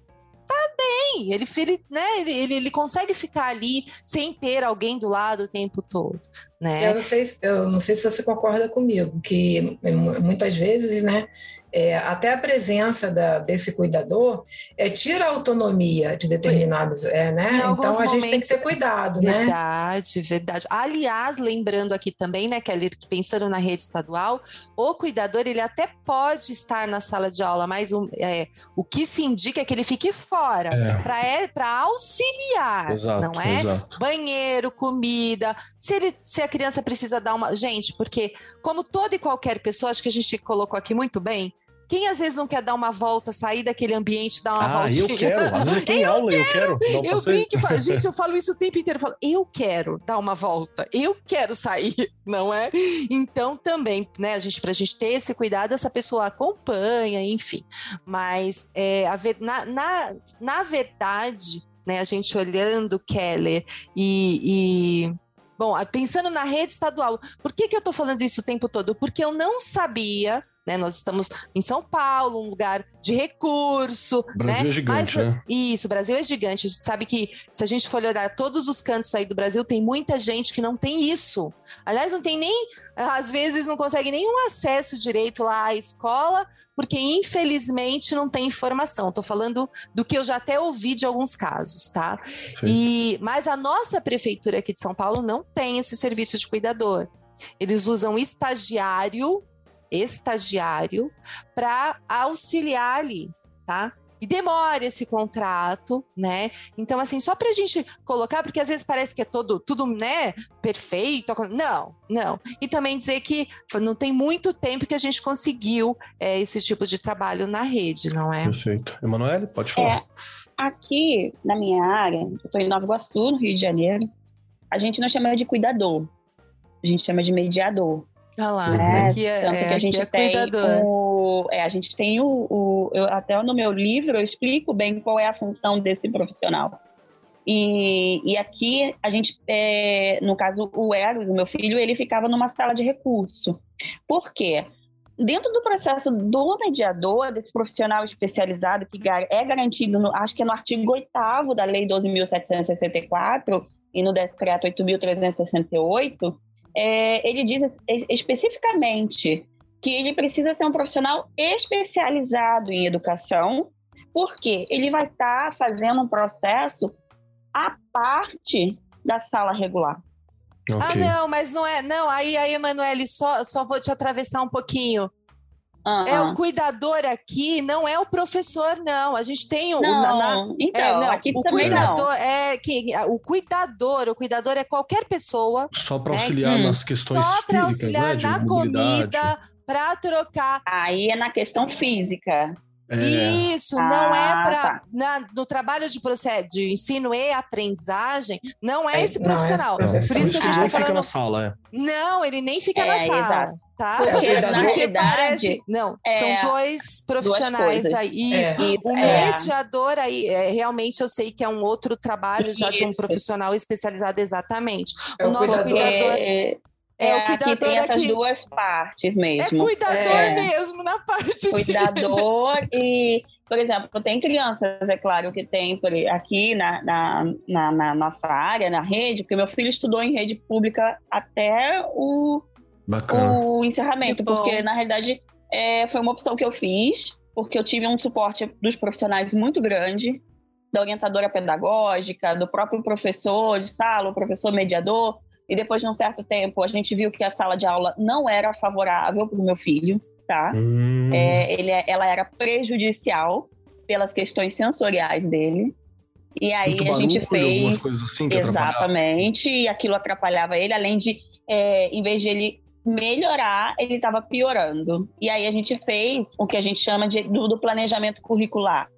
S2: tá bem, ele, ele, né, ele, ele, ele consegue ficar ali sem ter alguém do lado o tempo todo. Né?
S3: Eu, não sei, eu não sei se você concorda comigo, que muitas vezes, né, é, até a presença da, desse cuidador é, tira a autonomia de determinados, é, né? Então a gente tem que ter cuidado,
S2: verdade,
S3: né?
S2: Verdade, verdade. Aliás, lembrando aqui também, né, Kelly, pensando na rede estadual, o cuidador ele até pode estar na sala de aula, mas o, é, o que se indica é que ele fique fora é. para é, auxiliar, exato, não é? Exato. Banheiro, comida. Se, ele, se a criança precisa dar uma. Gente, porque como toda e qualquer pessoa, acho que a gente colocou aqui muito bem, quem às vezes não quer dar uma volta, sair daquele ambiente, dar uma
S1: ah,
S2: voltinha?
S1: eu quero. Às vezes eu tô em (laughs) aula, eu quero.
S2: Eu brinco falo, (laughs) gente, eu falo isso o tempo inteiro. Eu falo, eu quero dar uma volta, eu quero sair, (laughs) não é? Então, também, né, a gente, pra gente ter esse cuidado, essa pessoa acompanha, enfim. Mas, é, a na, na, na verdade, né, a gente olhando Keller e, e Bom, pensando na rede estadual, por que, que eu estou falando isso o tempo todo? Porque eu não sabia né? Nós estamos em São Paulo, um lugar de recurso.
S1: O Brasil
S2: né?
S1: é gigante, Mas, né?
S2: Isso, o Brasil é gigante. A gente sabe que se a gente for olhar todos os cantos aí do Brasil, tem muita gente que não tem isso. Aliás, não tem nem, às vezes não consegue nenhum acesso direito lá à escola, porque infelizmente não tem informação. Estou falando do que eu já até ouvi de alguns casos, tá? E mas a nossa prefeitura aqui de São Paulo não tem esse serviço de cuidador. Eles usam estagiário estagiário para auxiliar ali, tá? E demora esse contrato, né? Então, assim, só para a gente colocar, porque às vezes parece que é todo, tudo, né, perfeito. Não, não. E também dizer que não tem muito tempo que a gente conseguiu é, esse tipo de trabalho na rede, não é?
S1: Perfeito. Emanuele, pode falar. É,
S4: aqui, na minha área, eu estou em Nova Iguaçu, no Rio de Janeiro, a gente não chama de cuidador, a gente chama de mediador.
S2: Olha lá, né? aqui é, Tanto é, que a gente é tem.
S4: O, é, a gente tem o, o eu, até no meu livro eu explico bem qual é a função desse profissional. E, e aqui a gente, é, no caso o Eros, o meu filho, ele ficava numa sala de recurso. Por quê? Dentro do processo do mediador, desse profissional especializado que é garantido, no, acho que é no artigo 8 da Lei 12.764 e no Decreto 8.368, é, ele diz especificamente que ele precisa ser um profissional especializado em educação, porque ele vai estar tá fazendo um processo à parte da sala regular.
S2: Okay. Ah, não, mas não é. Não, aí, aí, Emanuele, só, só vou te atravessar um pouquinho. Uhum. É o cuidador aqui, não é o professor, não. A gente tem o.
S4: Não, na, na, então, é, não, aqui o também
S2: cuidador
S4: não.
S2: é que o cuidador, o cuidador é qualquer pessoa.
S1: Só para né? auxiliar hum. nas questões Só físicas, auxiliar
S2: né? na comida, para trocar.
S4: Aí é na questão física.
S2: É. Isso, ah, não é para. Tá. No trabalho de, processo, de ensino e aprendizagem, não é, é esse profissional. Não, é
S1: Por isso que a gente ah, tá falando... fica na sala, é.
S2: Não, ele nem fica na é, sala. Exato. Tá?
S4: Porque, é, na realidade, parece...
S2: não, são dois profissionais aí. Isso. Isso. O mediador aí, realmente eu sei que é um outro trabalho já Isso. de um profissional especializado exatamente.
S3: o nosso cuidador.
S4: É, é o cuidador aqui tem essas aqui. duas partes mesmo.
S2: É cuidador é. mesmo na parte
S4: Cuidador de... (laughs) e, por exemplo, tem crianças, é claro, que tem aqui na, na, na, na nossa área, na rede, porque meu filho estudou em rede pública até o, o encerramento, porque na realidade é, foi uma opção que eu fiz, porque eu tive um suporte dos profissionais muito grande, da orientadora pedagógica, do próprio professor de sala, o professor mediador, e depois de um certo tempo, a gente viu que a sala de aula não era favorável para o meu filho, tá? Hum. É, ele, é, ela era prejudicial pelas questões sensoriais dele. E aí Muito a gente fez.
S1: Coisas assim
S4: que exatamente, e aquilo atrapalhava ele, além de, é, em vez de ele melhorar, ele estava piorando. E aí a gente fez o que a gente chama de, do, do planejamento curricular.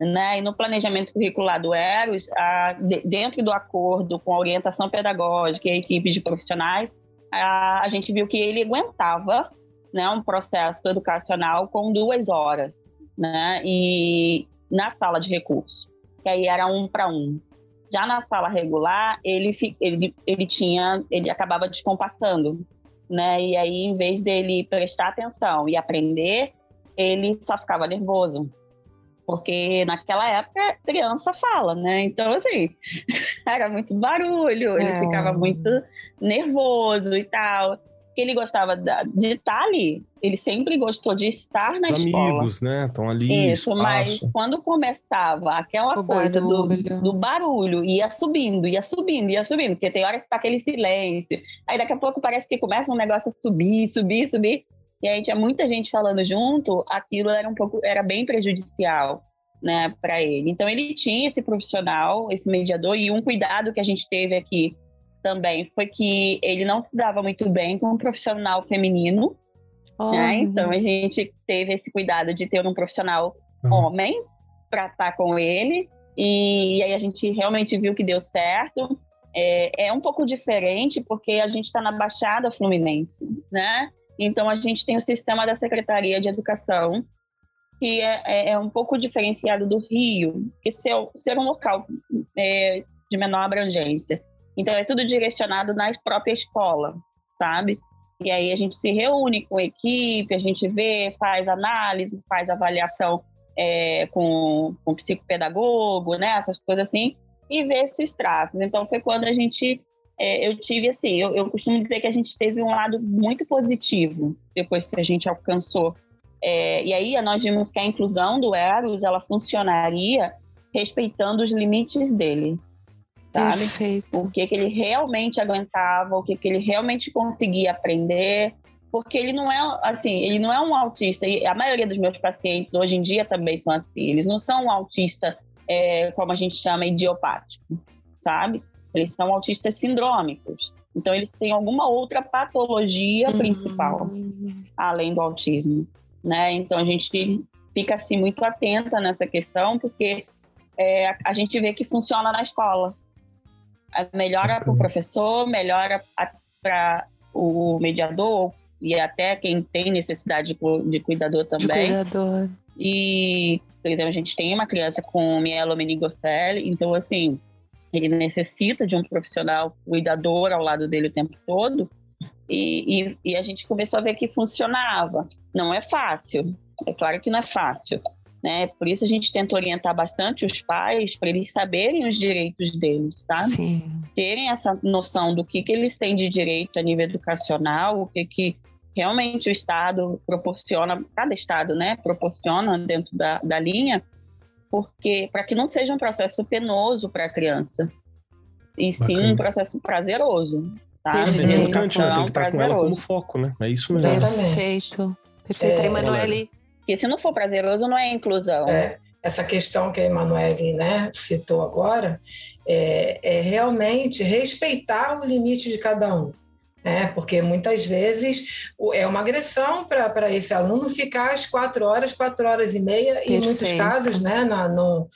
S4: Né? E no planejamento curricular do EROS, a, de, dentro do acordo com a orientação pedagógica e a equipe de profissionais, a, a gente viu que ele aguentava né, um processo educacional com duas horas, né? E na sala de recurso, que aí era um para um. Já na sala regular, ele, ele, ele tinha, ele acabava descompassando, né? E aí, em vez dele prestar atenção e aprender, ele só ficava nervoso, porque naquela época criança fala, né? Então, assim, (laughs) era muito barulho, ele é. ficava muito nervoso e tal. Que ele gostava de estar ali, ele sempre gostou de estar na Os escola.
S1: amigos, né? Estão ali.
S4: Isso, espaço. mas quando começava aquela o coisa barulho. Do, do barulho, ia subindo, ia subindo, ia subindo, porque tem hora que tá aquele silêncio. Aí daqui a pouco parece que começa um negócio a subir, subir, subir e aí tinha muita gente falando junto, aquilo era um pouco, era bem prejudicial, né, para ele. Então ele tinha esse profissional, esse mediador e um cuidado que a gente teve aqui também foi que ele não se dava muito bem com um profissional feminino, oh, né? Então a gente teve esse cuidado de ter um profissional uhum. homem para estar tá com ele e, e, aí a gente realmente viu que deu certo. É, é um pouco diferente porque a gente está na Baixada Fluminense, né? Então, a gente tem o sistema da Secretaria de Educação, que é, é, é um pouco diferenciado do Rio, que ser, ser um local é, de menor abrangência. Então, é tudo direcionado na própria escola, sabe? E aí a gente se reúne com a equipe, a gente vê, faz análise, faz avaliação é, com, com psicopedagogo, né? Essas coisas assim, e vê esses traços. Então, foi quando a gente é, eu tive assim, eu, eu, costumo dizer que a gente teve um lado muito positivo depois que a gente alcançou. É, e aí nós vimos que a inclusão do Eros ela funcionaria respeitando os limites dele, sabe? Perfeito. O que que ele realmente aguentava, o que que ele realmente conseguia aprender, porque ele não é assim, ele não é um autista. E a maioria dos meus pacientes hoje em dia também são assim. Eles não são um autista é, como a gente chama idiopático, sabe? Eles são autistas sindrômicos. Então, eles têm alguma outra patologia uhum. principal, além do autismo. Né? Então, a gente fica assim muito atenta nessa questão, porque é, a gente vê que funciona na escola. Melhora para o professor, melhora para o mediador e até quem tem necessidade de, de cuidador também.
S2: De cuidador.
S4: E, por exemplo, a gente tem uma criança com mielomeningocele, então, assim, ele necessita de um profissional cuidador ao lado dele o tempo todo. E, e, e, a gente começou a ver que funcionava. Não é fácil, é claro que não é fácil. Né? Por isso a gente tenta orientar bastante os pais para eles saberem os direitos deles, tá?
S2: Sim.
S4: Terem essa noção do que, que eles têm de direito a nível educacional, o que, que realmente o Estado proporciona, cada Estado né, proporciona dentro da, da linha, porque para que não seja um processo penoso para a criança, e sim Bacana. um processo prazeroso. Tá?
S1: É importante, né? Tem que estar com ela como foco, né? É isso mesmo.
S2: Perfeito. Perfeito, é, Emanuele.
S4: Porque se não for prazeroso, não é inclusão.
S3: É, essa questão que a Emanuele né, citou agora é, é realmente respeitar o limite de cada um. É, porque muitas vezes é uma agressão para esse aluno ficar às quatro horas, quatro horas e meia, Perfeito. e em muitos casos, né, na, no,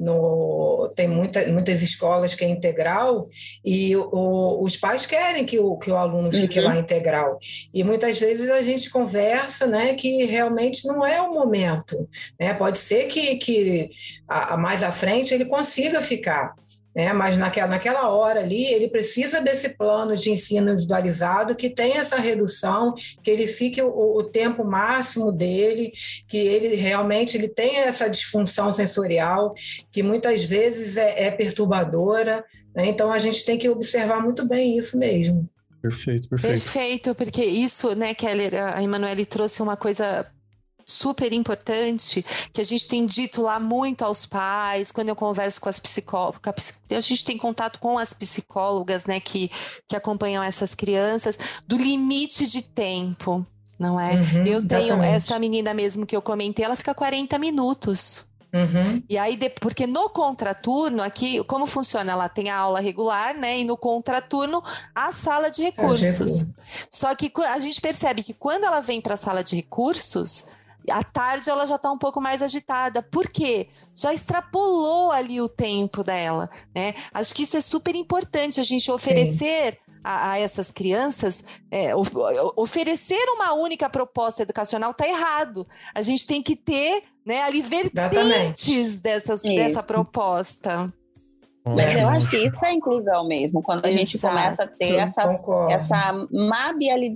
S3: no, tem muita, muitas escolas que é integral e o, os pais querem que o, que o aluno fique uhum. lá integral. E muitas vezes a gente conversa né, que realmente não é o momento. Né? Pode ser que, que a, a mais à frente ele consiga ficar né? mas naquela, naquela hora ali ele precisa desse plano de ensino individualizado que tem essa redução, que ele fique o, o tempo máximo dele, que ele realmente ele tenha essa disfunção sensorial, que muitas vezes é, é perturbadora. Né? Então a gente tem que observar muito bem isso mesmo.
S1: Perfeito, perfeito.
S2: Perfeito, porque isso, né, Keller, a Emanuele trouxe uma coisa super importante que a gente tem dito lá muito aos pais, quando eu converso com as psicólogas, a gente tem contato com as psicólogas, né, que, que acompanham essas crianças, do limite de tempo, não é? Uhum, eu tenho exatamente. essa menina mesmo que eu comentei, ela fica 40 minutos. Uhum. E aí, porque no contraturno, aqui, como funciona? Ela tem a aula regular, né? E no contraturno, a sala de recursos. Só que a gente percebe que quando ela vem para a sala de recursos, à tarde ela já está um pouco mais agitada. Por quê? Já extrapolou ali o tempo dela, né? Acho que isso é super importante a gente oferecer a, a, essas crianças, é, of, oferecer uma única proposta educacional está errado. A gente tem que ter né, ali vertentes dessas, dessa proposta.
S4: Mas eu acho que isso é inclusão mesmo, quando a Exato. gente começa a ter essa, essa,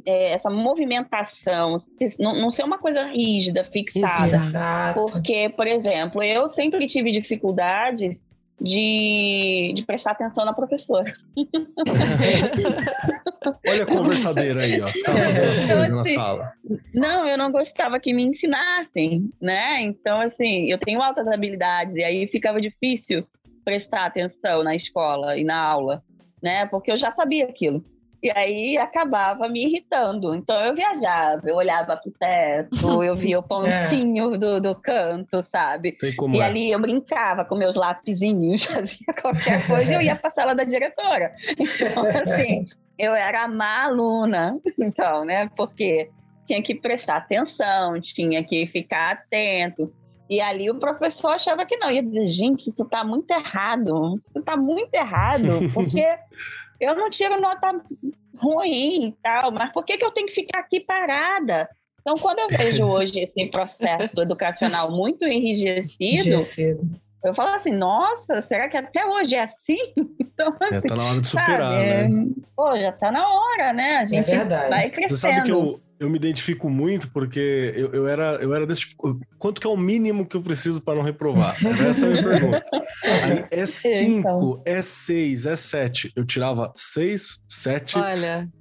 S4: é, essa movimentação, não, não, ser uma coisa rígida, fixada. Exato. Porque, por exemplo, eu sempre tive dificuldades de, de prestar atenção na professora. (laughs)
S1: Olha a conversadeira aí, ó. Ficava fazendo as coisas na assim, sala.
S4: Não, eu não gostava que me ensinassem, né? Então, assim, eu tenho altas habilidades, e aí ficava difícil prestar atenção na escola e na aula, né? Porque eu já sabia aquilo. E aí acabava me irritando. Então eu viajava, eu olhava pro teto, eu (laughs) via o pontinho é. do, do canto, sabe? e é. ali eu brincava com meus lapisinhos, (laughs) fazia qualquer (laughs) coisa e eu ia pra sala da diretora. Então, assim, eu era má aluna, então, né? Porque tinha que prestar atenção, tinha que ficar atento. E ali o professor achava que não. Ia dizer, gente, isso está muito errado. Isso está muito errado, (laughs) porque eu não tiro nota ruim e tal, mas por que, que eu tenho que ficar aqui parada? Então, quando eu vejo (laughs) hoje esse processo educacional muito enrijecido, eu falo assim, nossa, será que até hoje é assim? (laughs)
S1: Então, assim, já tá na hora de superar, sabe, né?
S4: Pô, já tá na hora, né? A gente é vai crescendo. Você sabe
S1: que eu, eu me identifico muito porque eu, eu, era, eu era desse tipo. Quanto que é o mínimo que eu preciso para não reprovar? (laughs) Essa é a minha pergunta. Aí é 5, então. é 6, é 7. Eu tirava 6, 7.
S2: Olha. (laughs)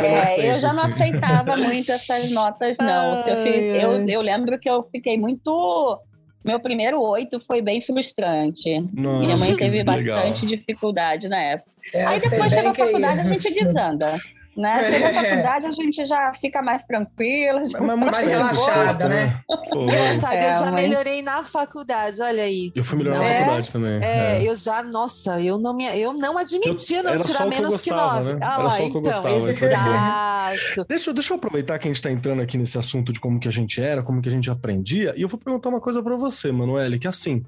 S4: é, eu já não assim. aceitava muito essas notas, não. Ai, eu, fiz, eu, eu lembro que eu fiquei muito. Meu primeiro oito foi bem frustrante. Nossa, Minha mãe teve bastante dificuldade na época. É, Aí depois chega a faculdade, a gente desanda. Né? (laughs) Chega na faculdade, a gente já fica mais tranquila,
S3: mas mais relaxada, né? (laughs)
S2: Engraçado, é, eu já mas... melhorei na faculdade, olha isso.
S1: Eu fui melhorar na faculdade também.
S2: É, é, eu já, nossa, eu não, me, eu não admitia eu, não tirar menos que, gostava, que nove.
S1: Né? Ah, era lá, só o que eu então, gostava. Exato. Deixa, deixa eu aproveitar que a gente está entrando aqui nesse assunto de como que a gente era, como que a gente aprendia, e eu vou perguntar uma coisa para você, Manoel, que assim,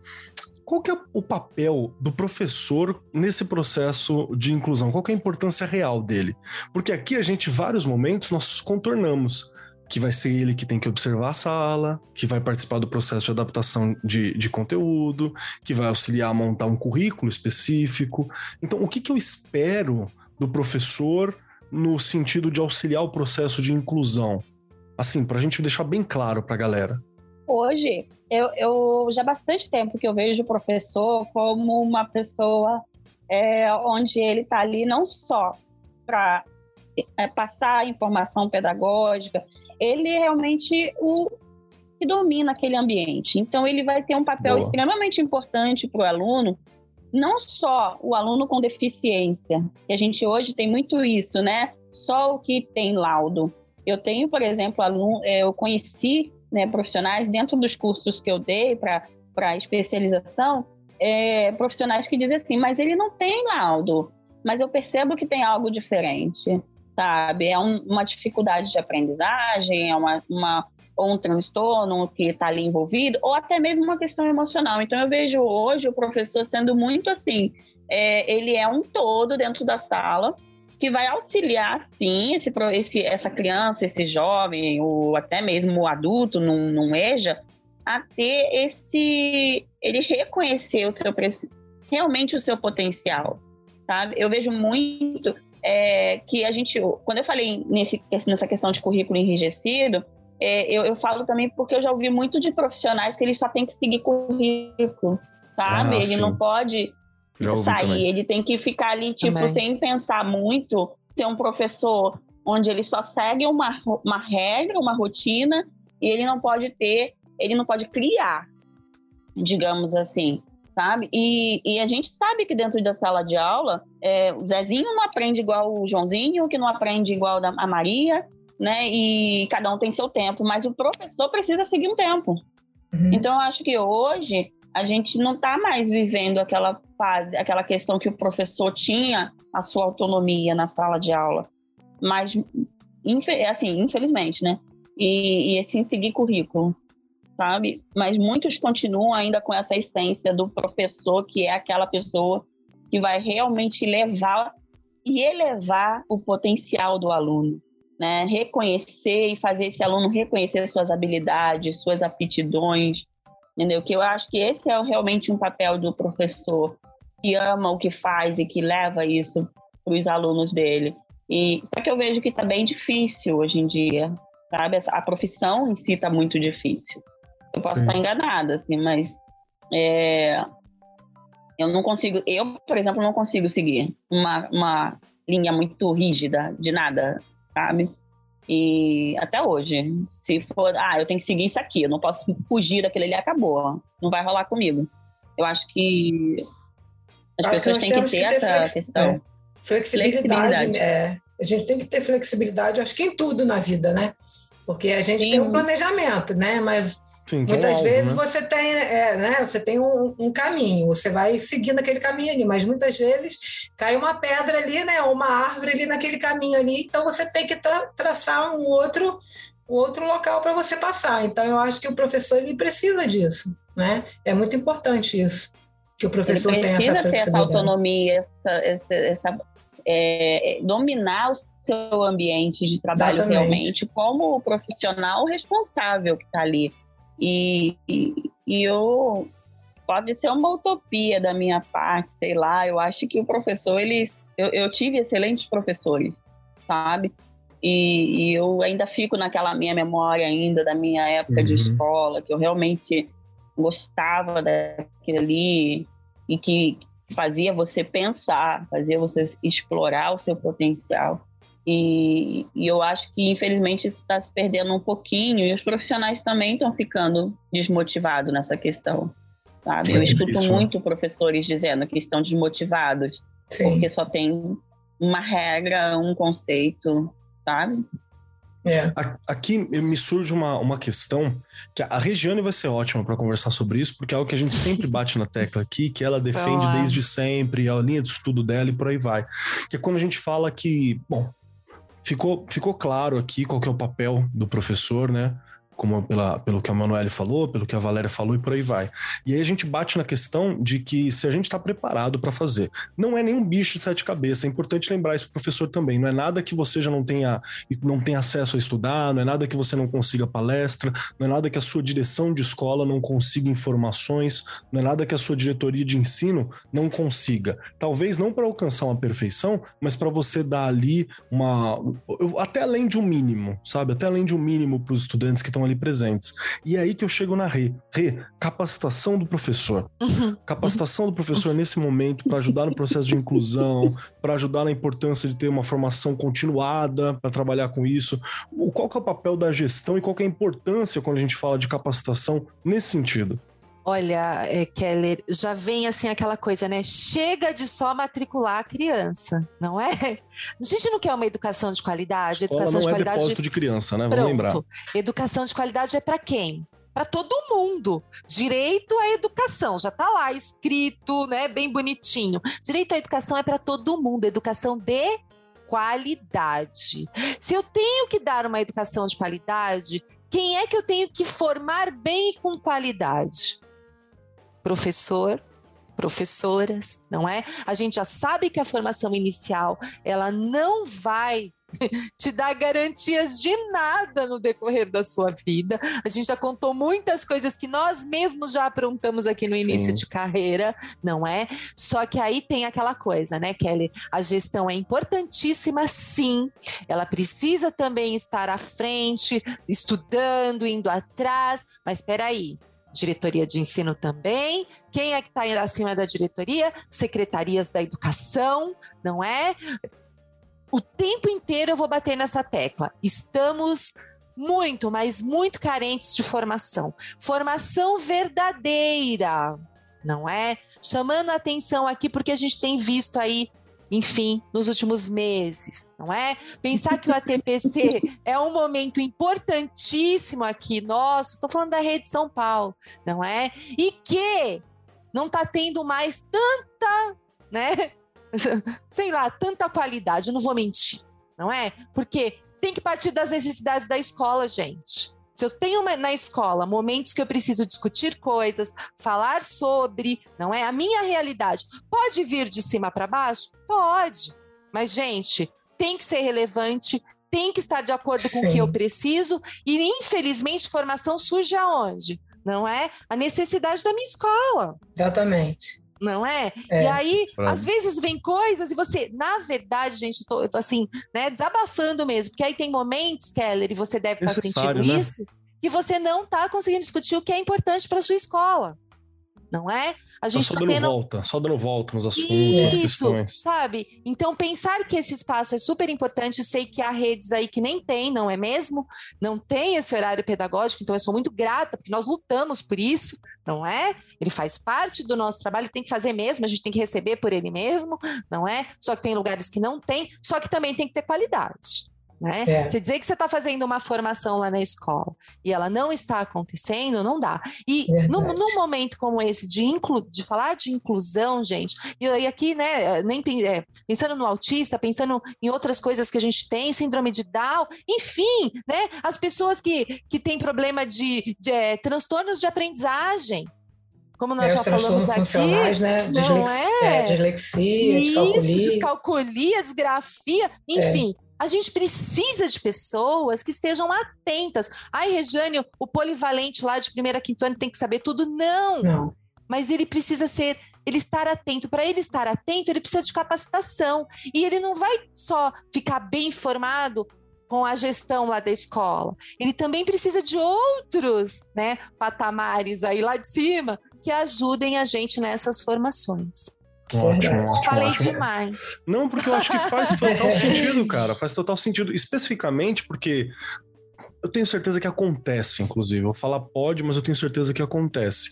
S1: qual que é o papel do professor nesse processo de inclusão? Qual que é a importância real dele? Porque aqui a gente, vários momentos, nós contornamos que vai ser ele que tem que observar a sala, que vai participar do processo de adaptação de, de conteúdo, que vai auxiliar a montar um currículo específico. Então, o que, que eu espero do professor no sentido de auxiliar o processo de inclusão? Assim, para a gente deixar bem claro para a galera.
S4: Hoje, eu, eu, já há bastante tempo que eu vejo o professor como uma pessoa é, onde ele está ali não só para é, passar informação pedagógica, ele é realmente o que domina aquele ambiente. Então, ele vai ter um papel Boa. extremamente importante para o aluno, não só o aluno com deficiência, que a gente hoje tem muito isso, né? Só o que tem laudo Eu tenho, por exemplo, aluno, é, eu conheci né, profissionais dentro dos cursos que eu dei para especialização, é, profissionais que dizem assim, mas ele não tem laudo, mas eu percebo que tem algo diferente, sabe? É um, uma dificuldade de aprendizagem, é uma, uma ou um transtorno que está ali envolvido, ou até mesmo uma questão emocional. Então eu vejo hoje o professor sendo muito assim, é, ele é um todo dentro da sala que vai auxiliar sim esse, esse, essa criança, esse jovem, ou até mesmo o adulto num, num EJA, a ter esse. ele reconhecer o seu realmente o seu potencial. Sabe? Eu vejo muito é, que a gente. Quando eu falei nesse, nessa questão de currículo enrijecido, é, eu, eu, falo também porque eu já ouvi muito de profissionais que ele só tem que seguir currículo, sabe? Ah, ele sim. não pode sair, também. ele tem que ficar ali, tipo, também. sem pensar muito, ser um professor onde ele só segue uma, uma regra, uma rotina, e ele não pode ter, ele não pode criar, digamos assim, sabe? E, e a gente sabe que dentro da sala de aula, é, o Zezinho não aprende igual o Joãozinho, que não aprende igual a Maria, né? E cada um tem seu tempo, mas o professor precisa seguir um tempo. Uhum. Então, eu acho que hoje a gente não está mais vivendo aquela fase, aquela questão que o professor tinha a sua autonomia na sala de aula. Mas, assim, infelizmente, né? E, e assim, seguir currículo, sabe? Mas muitos continuam ainda com essa essência do professor, que é aquela pessoa que vai realmente levar e elevar o potencial do aluno né? Reconhecer e fazer esse aluno reconhecer suas habilidades, suas aptidões, entendeu? Que eu acho que esse é realmente um papel do professor que ama o que faz e que leva isso para os alunos dele. E só que eu vejo que está bem difícil hoje em dia, sabe? A profissão em si está muito difícil. Eu posso Sim. estar enganada, assim, mas é, eu não consigo, eu, por exemplo, não consigo seguir uma, uma linha muito rígida de nada sabe? E até hoje, se for, ah, eu tenho que seguir isso aqui, eu não posso fugir daquele ali, acabou. Não vai rolar comigo. Eu acho que as acho pessoas que têm que ter, que ter essa questão. É.
S3: Flexibilidade. flexibilidade. É. A gente tem que ter flexibilidade, acho que em tudo na vida, né? Porque a gente Sim. tem um planejamento, né? Mas Sim, muitas vezes né? você tem, é, né, você tem um, um, caminho, você vai seguindo aquele caminho ali, mas muitas vezes cai uma pedra ali, né, uma árvore ali naquele caminho ali, então você tem que tra traçar um outro, um outro local para você passar. Então eu acho que o professor ele precisa disso, né? É muito importante isso, que o professor tenha essa
S4: ter essa autonomia, essa, essa, essa é, dominar o seu ambiente de trabalho Exatamente. realmente como o profissional responsável que está ali e, e, e eu pode ser uma utopia da minha parte, sei lá. Eu acho que o professor, ele, eu, eu tive excelentes professores, sabe? E, e, eu ainda fico naquela minha memória ainda da minha época uhum. de escola, que eu realmente gostava daquilo ali e que fazia você pensar, fazia você explorar o seu potencial. E, e, eu acho que, infelizmente, isso está se perdendo um pouquinho e os profissionais também estão ficando desmotivados nessa questão. Sabe? Sim, eu escuto isso. muito professores dizendo que estão desmotivados Sim. porque só tem uma regra, um conceito, sabe?
S1: É. Aqui me surge uma, uma questão que a Regiane vai ser ótima para conversar sobre isso, porque é algo que a gente sempre bate na tecla aqui, que ela defende Olá. desde sempre, a linha de estudo dela e por aí vai. Que é quando a gente fala que, bom, ficou, ficou claro aqui qual que é o papel do professor, né? Como pela, pelo que a Manuele falou, pelo que a Valéria falou e por aí vai. E aí a gente bate na questão de que se a gente está preparado para fazer, não é nenhum bicho de sete cabeças, é importante lembrar isso pro professor também, não é nada que você já não tenha, não tenha acesso a estudar, não é nada que você não consiga palestra, não é nada que a sua direção de escola não consiga informações, não é nada que a sua diretoria de ensino não consiga. Talvez não para alcançar uma perfeição, mas para você dar ali uma até além de um mínimo, sabe? Até além de um mínimo para os estudantes que estão ali presentes. E é aí que eu chego na Rê. Rê, capacitação do professor. Uhum. Capacitação do professor nesse momento para ajudar no processo de inclusão, para ajudar na importância de ter uma formação continuada para trabalhar com isso. Qual que é o papel da gestão e qual que é a importância quando a gente fala de capacitação nesse sentido?
S2: Olha, é, Keller, já vem assim aquela coisa, né? Chega de só matricular a criança, não é? A gente não quer uma educação de qualidade.
S1: Escola
S2: educação
S1: não
S2: de
S1: é
S2: qualidade.
S1: depósito de criança, né? Vamos
S2: Pronto.
S1: lembrar.
S2: Educação de qualidade é para quem? Para todo mundo. Direito à educação, já está lá escrito, né? Bem bonitinho. Direito à educação é para todo mundo. Educação de qualidade. Se eu tenho que dar uma educação de qualidade, quem é que eu tenho que formar bem e com qualidade? Professor, professoras, não é? A gente já sabe que a formação inicial, ela não vai (laughs) te dar garantias de nada no decorrer da sua vida. A gente já contou muitas coisas que nós mesmos já aprontamos aqui no início
S1: Sim.
S2: de carreira, não é? Só que aí tem aquela coisa, né, Kelly? A gestão é importantíssima, sim. Ela precisa também estar à frente, estudando, indo atrás. Mas espera aí. Diretoria de ensino também. Quem é que está acima da diretoria? Secretarias da educação, não é? o tempo inteiro eu vou bater nessa tecla. Estamos muito, mas muito carentes de formação. Formação verdadeira, não é? Chamando a atenção aqui porque a gente tem visto aí, enfim, nos últimos meses, não é? Pensar que o ATPC é um momento importantíssimo aqui, nosso, estou falando da rede São Paulo, não é? E que não está tendo mais tanta, né? (laughs) sei lá, tanta qualidade, eu não vou mentir, não é? Porque tem que partir das necessidades da escola, gente. Se eu tenho uma- na escola momentos que eu preciso discutir coisas, falar sobre, não é? A minha realidade pode vir de cima para baixo? Pode. Mas, gente, tem que ser relevante, tem que estar de acordo com o que eu preciso, e infelizmente formação surge aonde? Não é? A necessidade da minha escola
S3: Exatamente.
S2: Não é?
S3: É.
S2: E aí,
S1: Frase.
S2: às vezes vem coisas e você, na verdade, gente, eu tô, eu tô assim, né, desabafando mesmo, porque aí tem momentos, Keller, e você deve estar sentindo
S1: né?
S2: isso, que você não está conseguindo discutir o que é importante para sua escola, não é? A
S1: Tá
S2: gente
S1: só
S2: está
S1: dando
S2: tendo
S1: volta, só dando volta nos assuntos, nas
S2: isso,
S1: questões.
S2: sabe? Então, pensar que esse espaço é super importante, sei que há redes aí que nem tem, não é mesmo? Não tem esse horário pedagógico, então eu sou muito grata, porque nós lutamos por isso, não é? Ele faz parte do nosso trabalho, tem que fazer mesmo, a gente tem que receber por ele mesmo, não é? Só que tem lugares que não tem, só que também tem que ter qualidade. Né?
S3: É.
S2: Você dizer que você está fazendo uma formação lá na escola e ela não está acontecendo, não dá. E num,
S3: Verdade.
S2: num momento como esse de, inclu, de falar de inclusão, gente, e aqui, né, nem é, pensando no autista, pensando em outras coisas que a gente tem, síndrome de Down, enfim, né, as pessoas que, que têm problema de, de, é, transtornos de aprendizagem, como nós
S3: É,
S2: já falamos aqui,
S3: né?
S2: é?
S3: é, dislexia,
S2: isso,
S3: descalculia.
S2: desgrafia,
S3: É.
S2: A gente precisa de pessoas que estejam atentas. Ai, Rejane, o polivalente lá de primeira a quinto ano tem que saber tudo. Não,
S3: Não,
S2: mas ele precisa ser, ele estar atento. Para ele estar atento, ele precisa de capacitação. E ele não vai só ficar bem informado com a gestão lá da escola. Ele também precisa de outros, né, patamares aí lá de cima que ajudem a gente nessas formações.
S1: Ótimo, ótimo,
S2: Falei
S1: ótimo.
S2: demais.
S1: Não, porque eu acho que faz total (laughs) sentido, cara. Faz total sentido. Especificamente porque eu tenho certeza que acontece, inclusive. Eu vou falar pode, mas eu tenho certeza que acontece.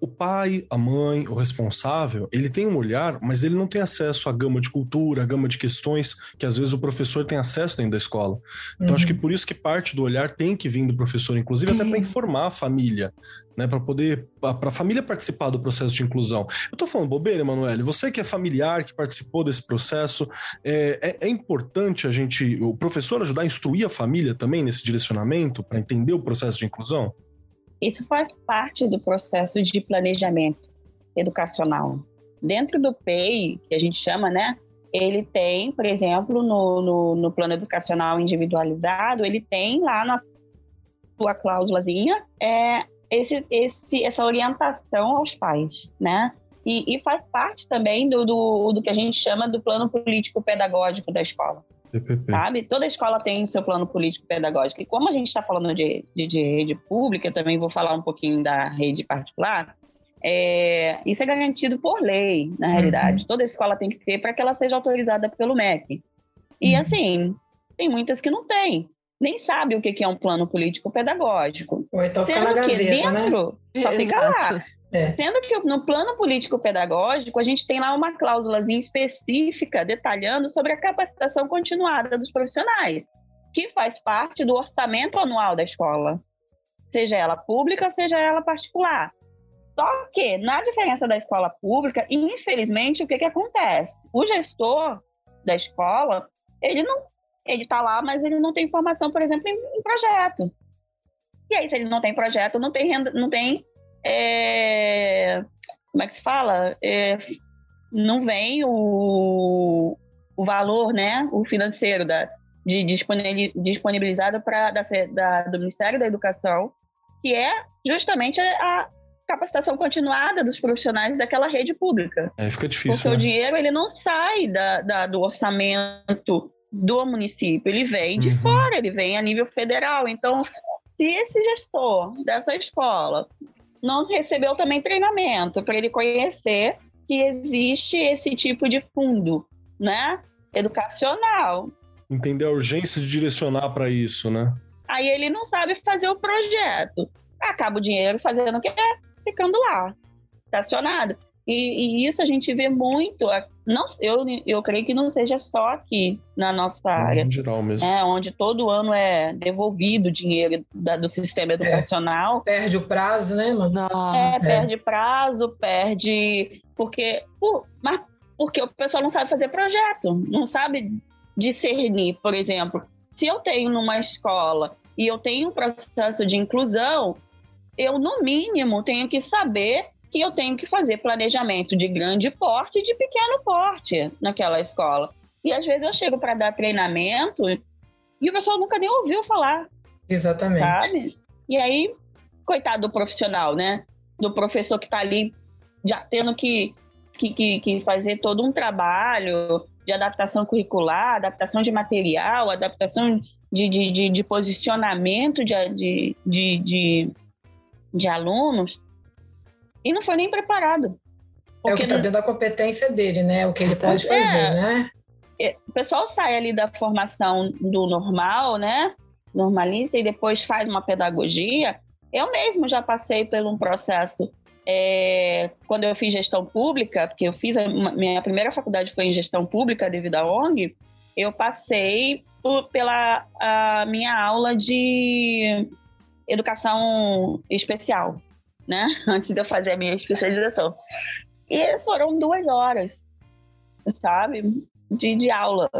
S1: O pai, a mãe, o responsável, ele tem um olhar, mas ele não tem acesso à gama de cultura, à gama de questões que às vezes o professor tem acesso dentro da escola. Então, acho que
S3: Uhum.
S1: por isso que parte do olhar tem que vir do professor, inclusive até para informar a família, né, para poder para a família participar do processo de inclusão. Eu tô falando bobeira, Emanuele. Você que é familiar, que participou desse processo, é, é- é importante a gente, o professor ajudar a instruir a família também nesse direcionamento para entender o processo de inclusão.
S4: Isso faz parte do processo de planejamento educacional. Dentro do PEI, que a gente chama, né? Ele tem, por exemplo, no, no, no plano educacional individualizado, ele tem lá na sua cláusulazinha é, esse, esse, essa orientação aos pais, né? E, e faz parte também do, do, do que a gente chama do plano político-pedagógico da escola
S1: PPP.
S4: sabe? Toda escola tem o seu plano político-pedagógico. E como a gente está falando de, de, de rede pública, eu também vou falar um pouquinho da rede particular. é, isso é garantido por lei, na realidade. Toda escola tem que ter para que ela seja autorizada pelo MEC. E
S3: Uhum.
S4: assim, tem muitas que não têm. Nem sabe o que é um plano político-pedagógico.
S3: Ou então fica na
S4: Sendo que
S3: gaveta, né?
S4: dentro, só fica lá. É. Sendo que no plano político-pedagógico, a gente tem lá uma cláusulazinha específica detalhando sobre a capacitação continuada dos profissionais, que faz parte do orçamento anual da escola, seja ela pública, seja ela particular. Só que, na diferença da escola pública, infelizmente, o que, que acontece? O gestor da escola, ele não ele está lá, mas ele não tem formação, por exemplo, em, em, projeto. E aí, se ele não tem projeto, não tem renda, não tem. É, como é que se fala? É, não vem o, o valor, né? O financeiro da, de disponibilizado para da, da, do Ministério da Educação, que é justamente a, capacitação continuada dos profissionais daquela rede pública.
S1: É, fica difícil.
S4: Porque
S1: né?
S4: o dinheiro ele não sai da, da, do orçamento do município, ele vem de uhum. fora, ele vem a nível federal. Então, se esse gestor dessa escola não recebeu também treinamento para ele conhecer que existe esse tipo de fundo, né, educacional.
S1: Entender a urgência de direcionar para isso, né?
S4: Aí ele não sabe fazer o projeto. Acaba o dinheiro fazendo o que é, ficando lá, estacionado. E, e, isso a gente vê muito. Não, eu, eu creio que não seja só aqui na nossa área.
S1: Em geral mesmo.
S4: É, onde todo ano é devolvido o dinheiro da, do sistema é. educacional.
S3: É, perde o prazo, né, mano?
S4: É, perde prazo, perde. Porque. Por, mas porque o pessoal não sabe fazer projeto, não sabe discernir, por exemplo. Se eu tenho numa escola e eu tenho um processo de inclusão, eu, no mínimo, tenho que saber que eu tenho que fazer planejamento de grande porte e de pequeno porte naquela escola. E às vezes eu chego para dar treinamento e o pessoal nunca nem ouviu falar.
S3: Exatamente.
S4: Sabe? E aí, coitado do profissional, né? Do professor que está ali já tendo que, que, que, que fazer todo um trabalho de adaptação curricular, adaptação de material, adaptação de, de, de, de posicionamento de, de, de, de, de alunos e não foi nem preparado.
S3: É o que está dentro da competência dele, né? O que ele pode é, fazer, né?
S4: É, o pessoal sai ali da formação do normal, né? Normalista, e depois faz uma pedagogia. Eu mesmo já passei por um processo é, quando eu fiz gestão pública, porque eu fiz a, minha primeira faculdade foi em gestão pública devido à ONG, eu passei por, pela minha aula de educação especial né? (laughs) Antes de eu fazer a minha especialização. E foram duas horas, sabe? De, de aula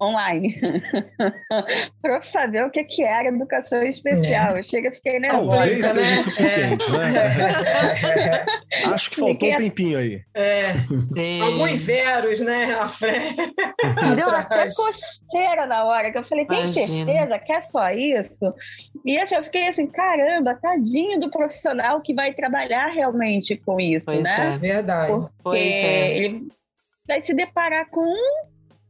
S4: online (laughs) para saber o que, que era educação especial. É. Chega, fiquei nervosa.
S1: Talvez né? seja suficiente, né? (laughs) Acho que faltou um tempinho aí.
S3: É. Alguns zeros, né? À frente. (laughs)
S4: Deu até coceira na hora, que eu falei, tem Imagina. certeza que é só isso? E assim, eu fiquei assim, caramba, tadinho do profissional que vai trabalhar realmente com isso,
S2: pois
S4: né?
S2: É.
S3: Verdade.
S4: Porque pois é. ele vai se deparar com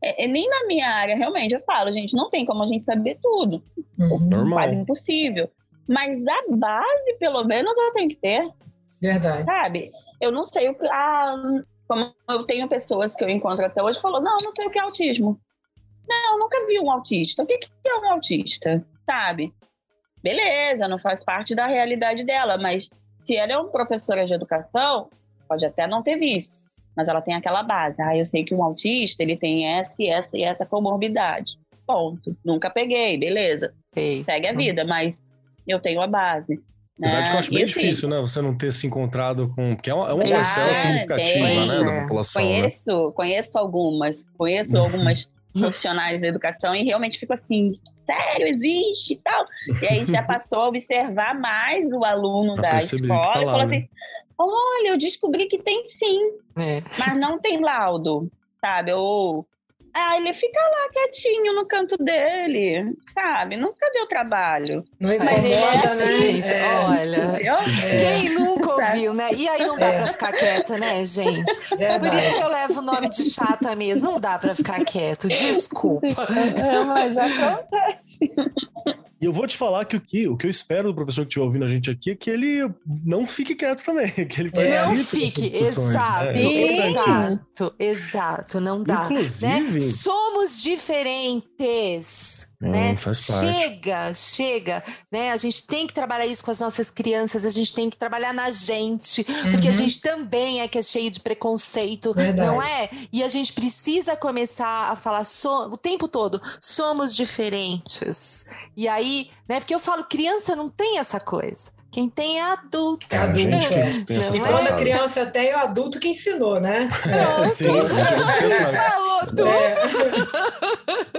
S4: é, é, nem na minha área, realmente, eu falo, gente, não tem como a gente saber tudo.
S1: Uhum. Normal.
S4: Quase impossível. Mas a base, pelo menos, eu tenho que ter.
S3: Verdade.
S4: Sabe? Eu não sei o que. Ah, como eu tenho pessoas que eu encontro até hoje falou, não, não sei o que é autismo. Não, nunca vi um autista. O que, que é um autista? Sabe? Beleza, não faz parte da realidade dela, mas se ela é uma professora de educação, pode até não ter visto mas ela tem aquela base. Ah, eu sei que um autista ele tem essa, essa e essa comorbidade. Ponto. Nunca peguei, beleza. Eita. Segue a vida, mas eu tenho a base.
S1: Apesar de que eu acho bem assim, difícil, né? Você não ter se encontrado com. Porque é uma, é uma parcela significativa, tem, né? Da população.
S4: Né? Conheço, né? conheço algumas. Conheço algumas (laughs) profissionais da educação e realmente fico assim, sério, existe e tal. E aí já (laughs) passou a observar mais o aluno da escola tá e falou né? Assim: Olha, eu descobri que tem sim, é. mas não tem laudo, sabe? Ou ah, ele fica lá quietinho no canto dele, sabe? Nunca deu trabalho.
S3: Não incomoda, Mas,
S2: né? Gente, é. olha. É. Quem nunca ouviu, né? E aí não dá é. pra ficar quieta, né, gente? É Por isso que eu levo o nome de chata mesmo. Não dá pra ficar quieto. Desculpa. (laughs)
S4: É, mas acontece.
S1: E eu vou te falar que o que, o que eu espero do professor que estiver ouvindo a gente aqui é que ele não fique quieto também, (laughs) que ele participe.
S2: Não fique, né? exato, né? exato, exato, não dá.
S1: Inclusive. Né?
S2: Somos diferentes. Né? Chega, chega, né? A gente tem que trabalhar isso com as nossas crianças, a gente tem que trabalhar na gente, uhum. porque a uhum. gente também é que é cheio de preconceito, Verdade. não é? E a gente precisa começar a falar so, o tempo todo, somos diferentes. E aí, né? Porque eu falo, criança não tem essa coisa. Quem tem é adulto. É,
S3: adulto, é. Quando a criança tem, é o adulto que ensinou, né?
S2: É. Sim, falou tudo.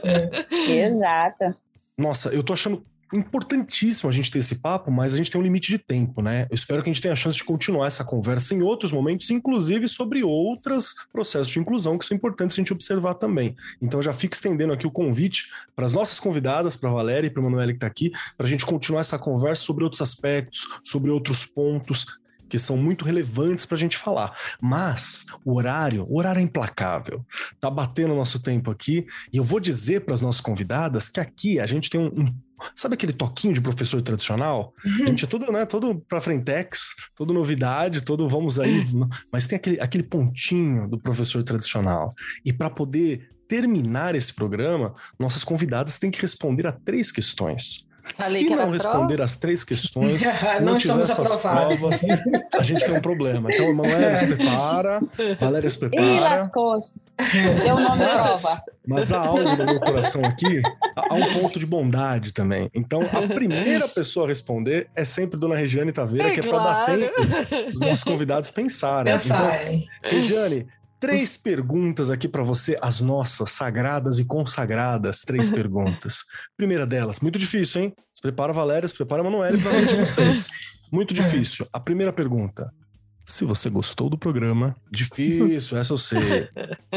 S4: É. (laughs) Exato.
S1: Nossa, eu tô achando importantíssimo a gente ter esse papo, mas a gente tem um limite de tempo, né? Eu espero que a gente tenha a chance de continuar essa conversa em outros momentos, inclusive sobre outros processos de inclusão que são importantes a gente observar também. Então já fico estendendo aqui o convite para as nossas convidadas, para a Valéria e para a Manuela que está aqui, para a gente continuar essa conversa sobre outros aspectos, sobre outros pontos, que são muito relevantes para a gente falar. Mas o horário, o horário é implacável. Tá batendo o nosso tempo aqui e eu vou dizer para as nossas convidadas que aqui a gente tem um, um Sabe aquele toquinho de professor tradicional? A gente é tudo, né? Todo pra frentex, todo novidade, todo vamos aí. (laughs) Mas tem aquele, aquele pontinho do professor tradicional. E para poder terminar esse programa, nossas convidadas têm que responder a três questões. Falei Se não responder as três questões, (laughs) não, não tiver essas provas, a gente tem um problema. Então, Manuela se prepara, (laughs) Valéria se prepara.
S4: Deu nome mas, prova.
S1: Mas há algo no meu coração aqui, há um ponto de bondade também. Então, a primeira pessoa a responder é sempre Dona Regiane Taveira, é que é para dar tempo os nossos convidados pensarem. Pensarem. Então, Regiane, Três perguntas aqui para você, as nossas sagradas e consagradas três (laughs) perguntas. Primeira delas, muito difícil, hein? Se prepara, Valéria, se prepara, Manoel, para de vocês. Muito difícil. A primeira pergunta. Se você gostou do programa, difícil, essa eu sei.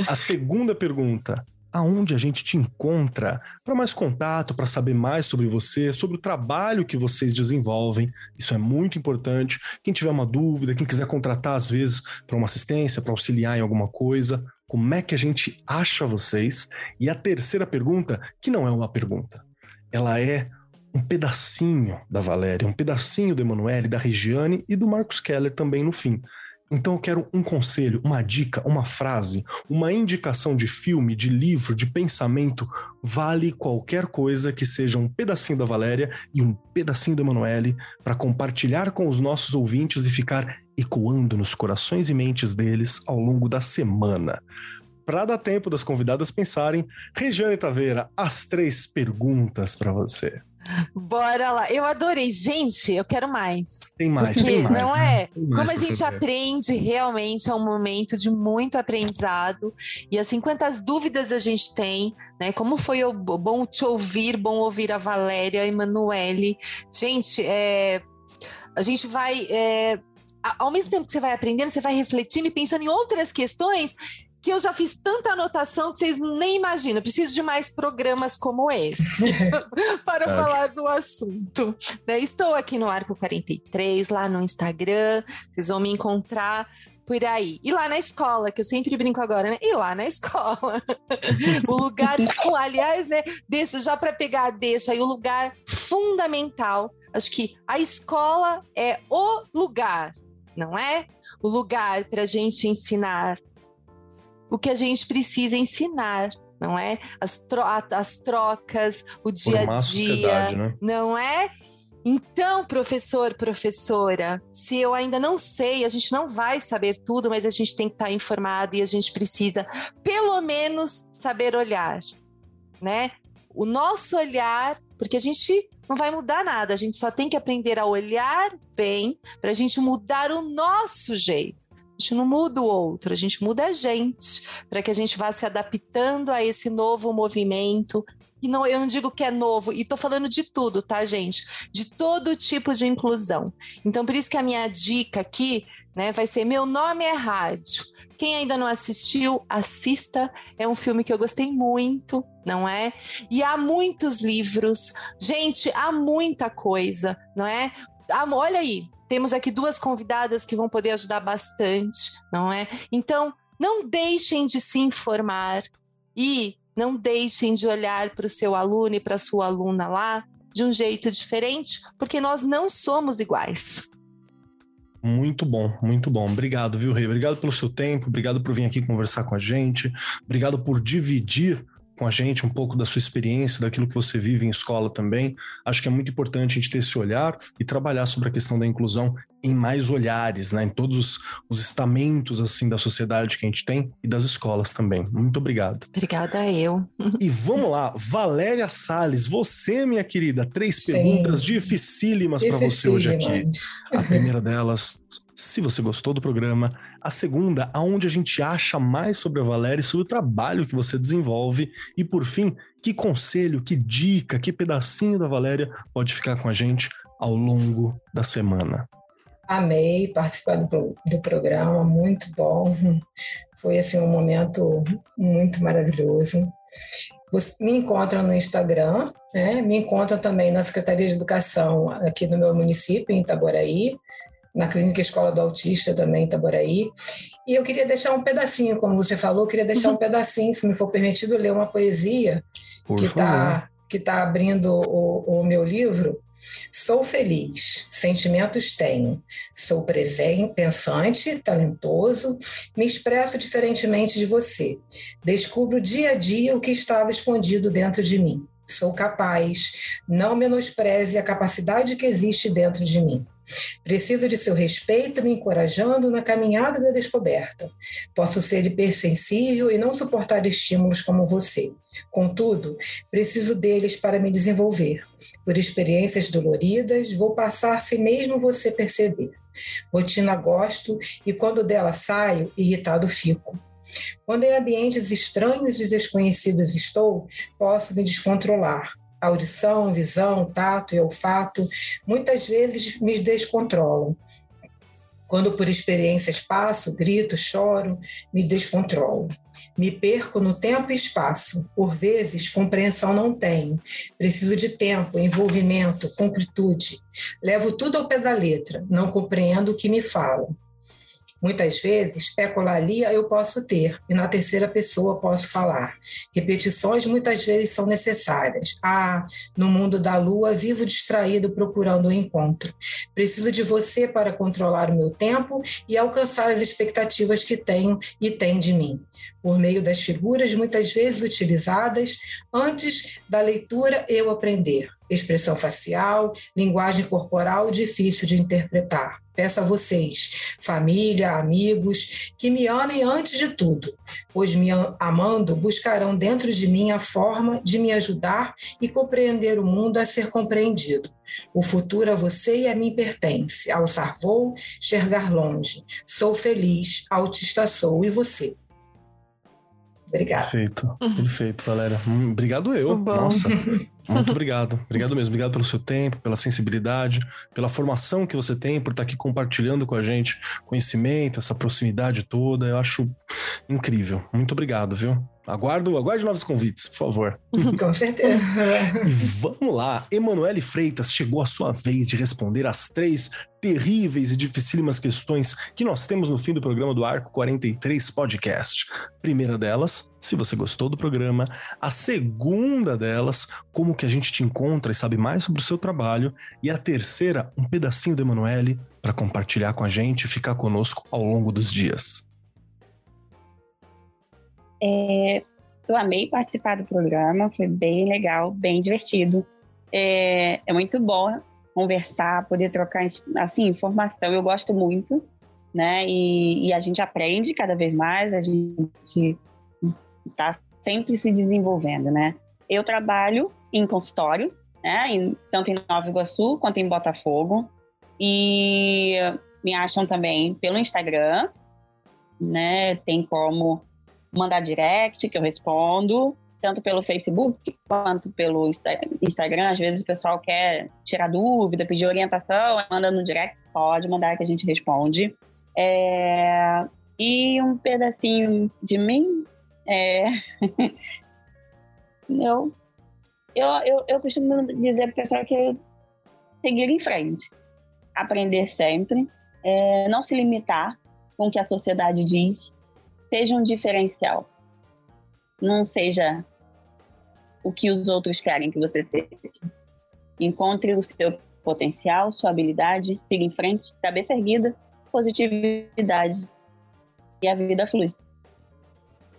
S1: A segunda pergunta aonde a gente te encontra para mais contato, para saber mais sobre você, sobre o trabalho que vocês desenvolvem. Isso é muito importante. Quem tiver uma dúvida, quem quiser contratar às vezes para uma assistência, para auxiliar em alguma coisa, como é que a gente acha vocês? E a terceira pergunta, que não é uma pergunta, ela é um pedacinho da Valéria, um pedacinho do Emanuele, da Regiane e do Marcos Keller também no fim. Então eu quero um conselho, uma dica, uma frase, uma indicação de filme, de livro, de pensamento, vale qualquer coisa que seja um pedacinho da Valéria e um pedacinho do Emanuele para compartilhar com os nossos ouvintes e ficar ecoando nos corações e mentes deles ao longo da semana. Para dar tempo das convidadas pensarem, Regiane Taveira, as três perguntas para você.
S2: Bora lá. Eu adorei. Gente, eu quero mais.
S1: Tem mais, Porque, tem mais.
S2: Não né? é? Mais Como a gente aprende realmente, é um momento de muito aprendizado. E assim, quantas dúvidas a gente tem, né? Como foi bom te ouvir, bom ouvir a Valéria, a Emanuele. Gente, é, a gente vai. É, ao mesmo tempo que você vai aprendendo, você vai refletindo e pensando em outras questões que eu já fiz tanta anotação que vocês nem imaginam. preciso de mais programas como esse (laughs) (laughs) para é. falar do assunto. Né? Estou aqui no Arco 43, lá no Instagram. Vocês vão me encontrar por aí. E lá na escola, que eu sempre brinco agora, né? E lá na escola. (laughs) o lugar, aliás, né? Deixa, já para pegar, deixa aí o lugar fundamental. Acho que a escola é o lugar, não é? O lugar para a gente ensinar o que a gente precisa ensinar, não é? As, tro as trocas, o dia a dia, né? não é? Então, professor, professora, se eu ainda não sei, a gente não vai saber tudo, mas a gente tem que estar informado e a gente precisa, pelo menos, saber olhar, né? O nosso olhar, porque a gente não vai mudar nada, a gente só tem que aprender a olhar bem para a gente mudar o nosso jeito. A gente não muda o outro, a gente muda a gente, para que a gente vá se adaptando a esse novo movimento. E não, eu não digo que é novo, e estou falando de tudo, tá, gente? De todo tipo de inclusão. Então, por isso que a minha dica aqui né, vai ser: Meu nome é Rádio. Quem ainda não assistiu, assista. É um filme que eu gostei muito, não é? E há muitos livros. Gente, há muita coisa, não é? olha aí, temos aqui duas convidadas que vão poder ajudar bastante, não é? Então, não deixem de se informar e não deixem de olhar para o seu aluno e para a sua aluna lá de um jeito diferente, porque nós não somos iguais.
S1: Muito bom, muito bom. Obrigado, viu, Rei? Obrigado pelo seu tempo, obrigado por vir aqui conversar com a gente, obrigado por dividir com a gente um pouco da sua experiência, daquilo que você vive em escola também. Acho que é muito importante a gente ter esse olhar e trabalhar sobre a questão da inclusão em mais olhares, né? Em todos os, os estamentos assim da sociedade que a gente tem e das escolas também. Muito obrigado.
S2: Obrigada eu.
S1: E vamos lá, Valéria Sales, você, minha querida, três Sim. perguntas dificílimas para você hoje aqui. A primeira delas, se você gostou do programa. A segunda, aonde a gente acha mais sobre a Valéria e sobre o trabalho que você desenvolve. E por fim, que conselho, que dica, que pedacinho da Valéria pode ficar com a gente ao longo da semana.
S3: Amei participar do, do programa, muito bom. Foi assim um momento muito maravilhoso. Me encontra no Instagram, né? me encontra também na Secretaria de Educação aqui do meu município, em Itaboraí na Clínica Escola do Autista também em Itaboraí. E eu queria deixar um pedacinho, como você falou, eu queria deixar um uhum. pedacinho, se me for permitido, ler uma poesia Por que está que tá abrindo o, o meu livro. Sou feliz, sentimentos tenho. Sou presente, pensante, talentoso, me expresso diferentemente de você. Descubro dia a dia o que estava escondido dentro de mim. Sou capaz, não menospreze a capacidade que existe dentro de mim. Preciso de seu respeito, me encorajando na caminhada da descoberta. Posso ser hipersensível e não suportar estímulos como você. Contudo, preciso deles para me desenvolver. Por experiências doloridas, vou passar sem mesmo você perceber. Rotina gosto e quando dela saio, irritado fico. Quando em ambientes estranhos e desconhecidos estou, posso me descontrolar audição, visão, tato e olfato, muitas vezes me descontrolam. Quando por experiências passo, grito, choro, me descontrolo. Me perco no tempo e espaço. Por vezes, compreensão não tenho. Preciso de tempo, envolvimento, concretude. Levo tudo ao pé da letra. Não compreendo o que me falam. Muitas vezes, ecolalia eu posso ter, e na terceira pessoa posso falar. Repetições muitas vezes são necessárias. Ah, no mundo da lua, vivo distraído procurando o um encontro. Preciso de você para controlar o meu tempo e alcançar as expectativas que tenho e tem de mim. Por meio das figuras muitas vezes utilizadas antes da leitura eu aprender. Expressão facial, linguagem corporal difícil de interpretar Peço a vocês, família, amigos, que me amem antes de tudo, pois me amando buscarão dentro de mim a forma de me ajudar e compreender o mundo a ser compreendido. O futuro a você e a mim pertence. Alçar vou, enxergar longe. Sou feliz, autista sou e você. Obrigado.
S1: Perfeito, (laughs) perfeito, Valéria. Hum, obrigado eu. Nossa. Muito obrigado. Obrigado mesmo. Obrigado pelo seu tempo, pela sensibilidade, pela formação que você tem, por estar aqui compartilhando com a gente conhecimento, essa proximidade toda. Eu acho incrível. Muito obrigado, viu? Aguardo, aguarde novos convites, por favor. (laughs)
S3: Com certeza.
S1: Vamos lá. Emanuele Freitas, chegou a sua vez de responder as três terríveis e dificílimas questões que nós temos no fim do programa do Arco 43 Podcast. Primeira delas, se você gostou do programa. A segunda delas, como que a gente te encontra e sabe mais sobre o seu trabalho. E a terceira, um pedacinho do Emanuele para compartilhar com a gente e ficar conosco ao longo dos dias.
S4: É, eu amei participar do programa, foi bem legal, bem divertido. É, é muito bom conversar, poder trocar assim informação. Eu gosto muito, né? E, e a gente aprende cada vez mais. A gente está sempre se desenvolvendo, né? Eu trabalho em consultório, né? Em, tanto em Nova Iguaçu quanto em Botafogo. E me acham também pelo Instagram, né? Tem como mandar direct, que eu respondo, tanto pelo Facebook quanto pelo Instagram. Às vezes o pessoal quer tirar dúvida, pedir orientação, manda no direct, pode mandar que a gente responde. É... E um pedacinho de mim, é... (laughs) eu, eu, eu, eu costumo dizer para o pessoal que seguir em frente, aprender sempre, é... não se limitar com o que a sociedade diz, seja um diferencial. Não seja o que os outros querem que você seja. Encontre o seu potencial, sua habilidade, siga em frente, cabeça erguida, positividade. E a vida flui.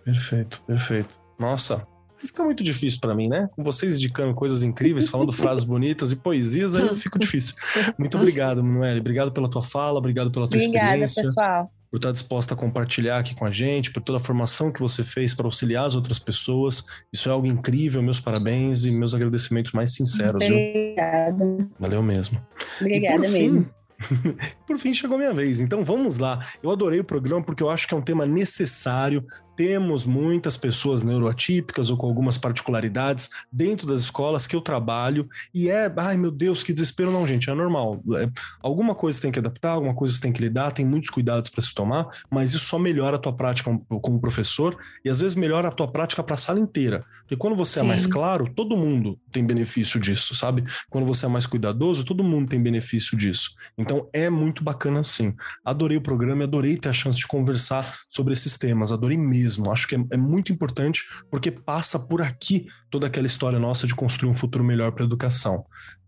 S1: Perfeito, perfeito. Nossa, fica muito difícil para mim, né? Com vocês indicando coisas incríveis, falando frases bonitas e poesias, aí fica difícil. Muito obrigado, Manuel. Obrigado pela tua fala, obrigado pela tua Obrigada, experiência. Pessoal. Por estar disposta a compartilhar aqui com a gente, por toda a formação que você fez para auxiliar as outras pessoas. Isso é algo incrível. Meus parabéns e meus agradecimentos mais sinceros.
S4: Obrigada.
S1: Valeu mesmo.
S4: Obrigada mesmo. (laughs)
S1: Por fim, chegou a minha vez. Então vamos lá. Eu adorei o programa porque eu acho que é um tema necessário temos muitas pessoas neuroatípicas ou com algumas particularidades dentro das escolas que eu trabalho e é, ai meu Deus, que desespero não, gente, é normal. É, alguma coisa você tem que adaptar, alguma coisa você tem que lidar, tem muitos cuidados para se tomar, mas isso só melhora a tua prática como professor e às vezes melhora a tua prática para a sala inteira. Porque quando você Sim. é mais claro, todo mundo tem benefício disso, sabe? Quando você é mais cuidadoso, todo mundo tem benefício disso. Então é muito bacana sim. Adorei o programa, adorei ter a chance de conversar sobre esses temas, adorei mesmo Acho que é, é muito importante porque passa por aqui toda aquela história nossa de construir um futuro melhor para a educação.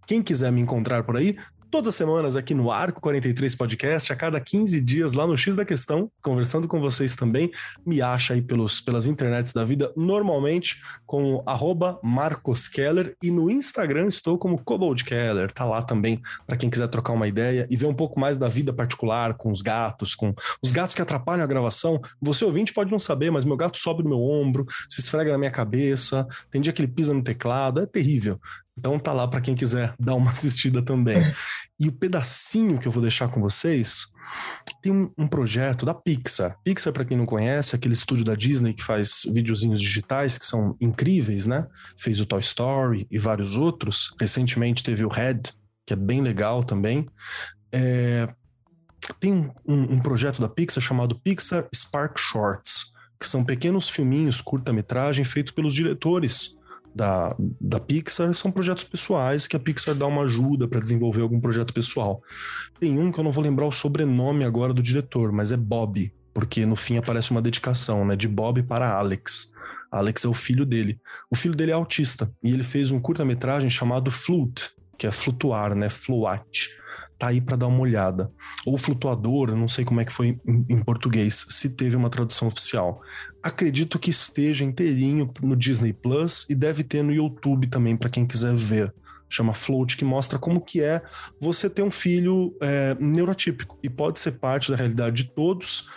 S1: Quem quiser me encontrar por aí, todas as semanas aqui no Arco 43 Podcast, a cada 15 dias lá no X da Questão, conversando com vocês também. Me acha aí pelos, pelas internets da vida, normalmente com arroba Marcos Keller e no Instagram estou como Cobold Keller. Tá lá também para quem quiser trocar uma ideia e ver um pouco mais da vida particular com os gatos, com os gatos que atrapalham a gravação. Você ouvinte pode não saber, mas meu gato sobe no meu ombro, se esfrega na minha cabeça, tem dia que ele pisa no teclado, é terrível. Então tá lá para quem quiser dar uma (laughs) assistida também. E o pedacinho que eu vou deixar com vocês tem um, um projeto da Pixar. Pixar, para quem não conhece, aquele estúdio da Disney que faz videozinhos digitais que são incríveis, né? Fez o Toy Story e vários outros. Recentemente teve o Red, que é bem legal também. É... Tem um, um projeto da Pixar chamado Pixar Spark Shorts, que são pequenos filminhos, curta-metragem, feitos pelos diretores da, da Pixar são projetos pessoais que a Pixar dá uma ajuda para desenvolver algum projeto pessoal. Tem um que eu não vou lembrar o sobrenome agora do diretor, mas é Bob, porque no fim aparece uma dedicação, né, de Bob para Alex. Alex é o filho dele. O filho dele é autista e ele fez um curta-metragem chamado Flute, que é flutuar, né, fluat tá aí para dar uma olhada. Ou flutuador, não sei como é que foi em, em, português, se teve uma tradução oficial. Acredito que esteja inteirinho no Disney Plus e deve ter no YouTube também para quem quiser ver. Chama Float, que mostra como que é você ter um filho é, neurotípico. E pode ser parte da realidade de todos,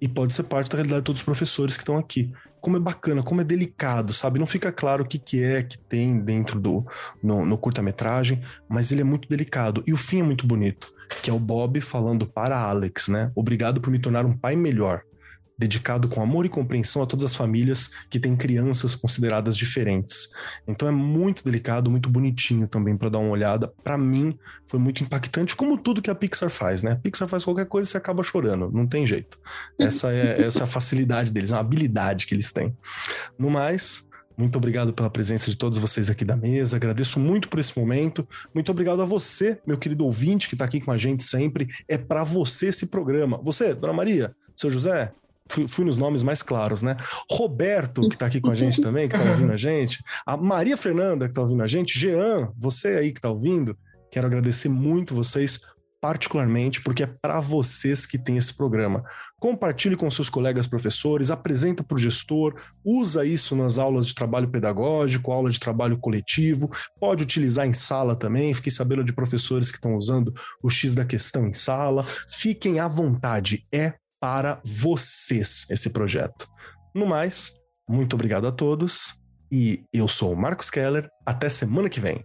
S1: e pode ser parte da realidade de todos os professores que estão aqui como é bacana, como é delicado, sabe? Não fica claro o que, que é que tem dentro do no, no curta-metragem, mas ele é muito delicado e o fim é muito bonito, que é o Bob falando para Alex, né? Obrigado por me tornar um pai melhor dedicado com amor e compreensão a todas as famílias que têm crianças consideradas diferentes. Então é muito delicado, muito bonitinho também para dar uma olhada. Para mim foi muito impactante, como tudo que a Pixar faz, né? A Pixar faz qualquer coisa e você acaba chorando, não tem jeito. Essa é (laughs) essa é a facilidade deles, é uma habilidade que eles têm. No mais, muito obrigado pela presença de todos vocês aqui da mesa. Agradeço muito por esse momento. Muito obrigado a você, meu querido ouvinte, que está aqui com a gente sempre. É para você esse programa. Você, Dona Maria, seu José, fui, fui, nos nomes mais claros, né? Roberto, que está aqui com a gente (laughs) também, que está ouvindo a gente, a Maria Fernanda, que está ouvindo a gente, Jean, você aí que está ouvindo, quero agradecer muito vocês particularmente porque é para vocês que tem esse programa. Compartilhe com seus colegas professores, apresenta para o gestor, usa isso nas aulas de trabalho pedagógico, aula de trabalho coletivo, pode utilizar em sala também. Fiquei sabendo de professores que estão usando o X da questão em sala. Fiquem à vontade, é para vocês esse projeto. No mais, muito obrigado a todos e eu sou o Marcos Keller. Até semana que vem.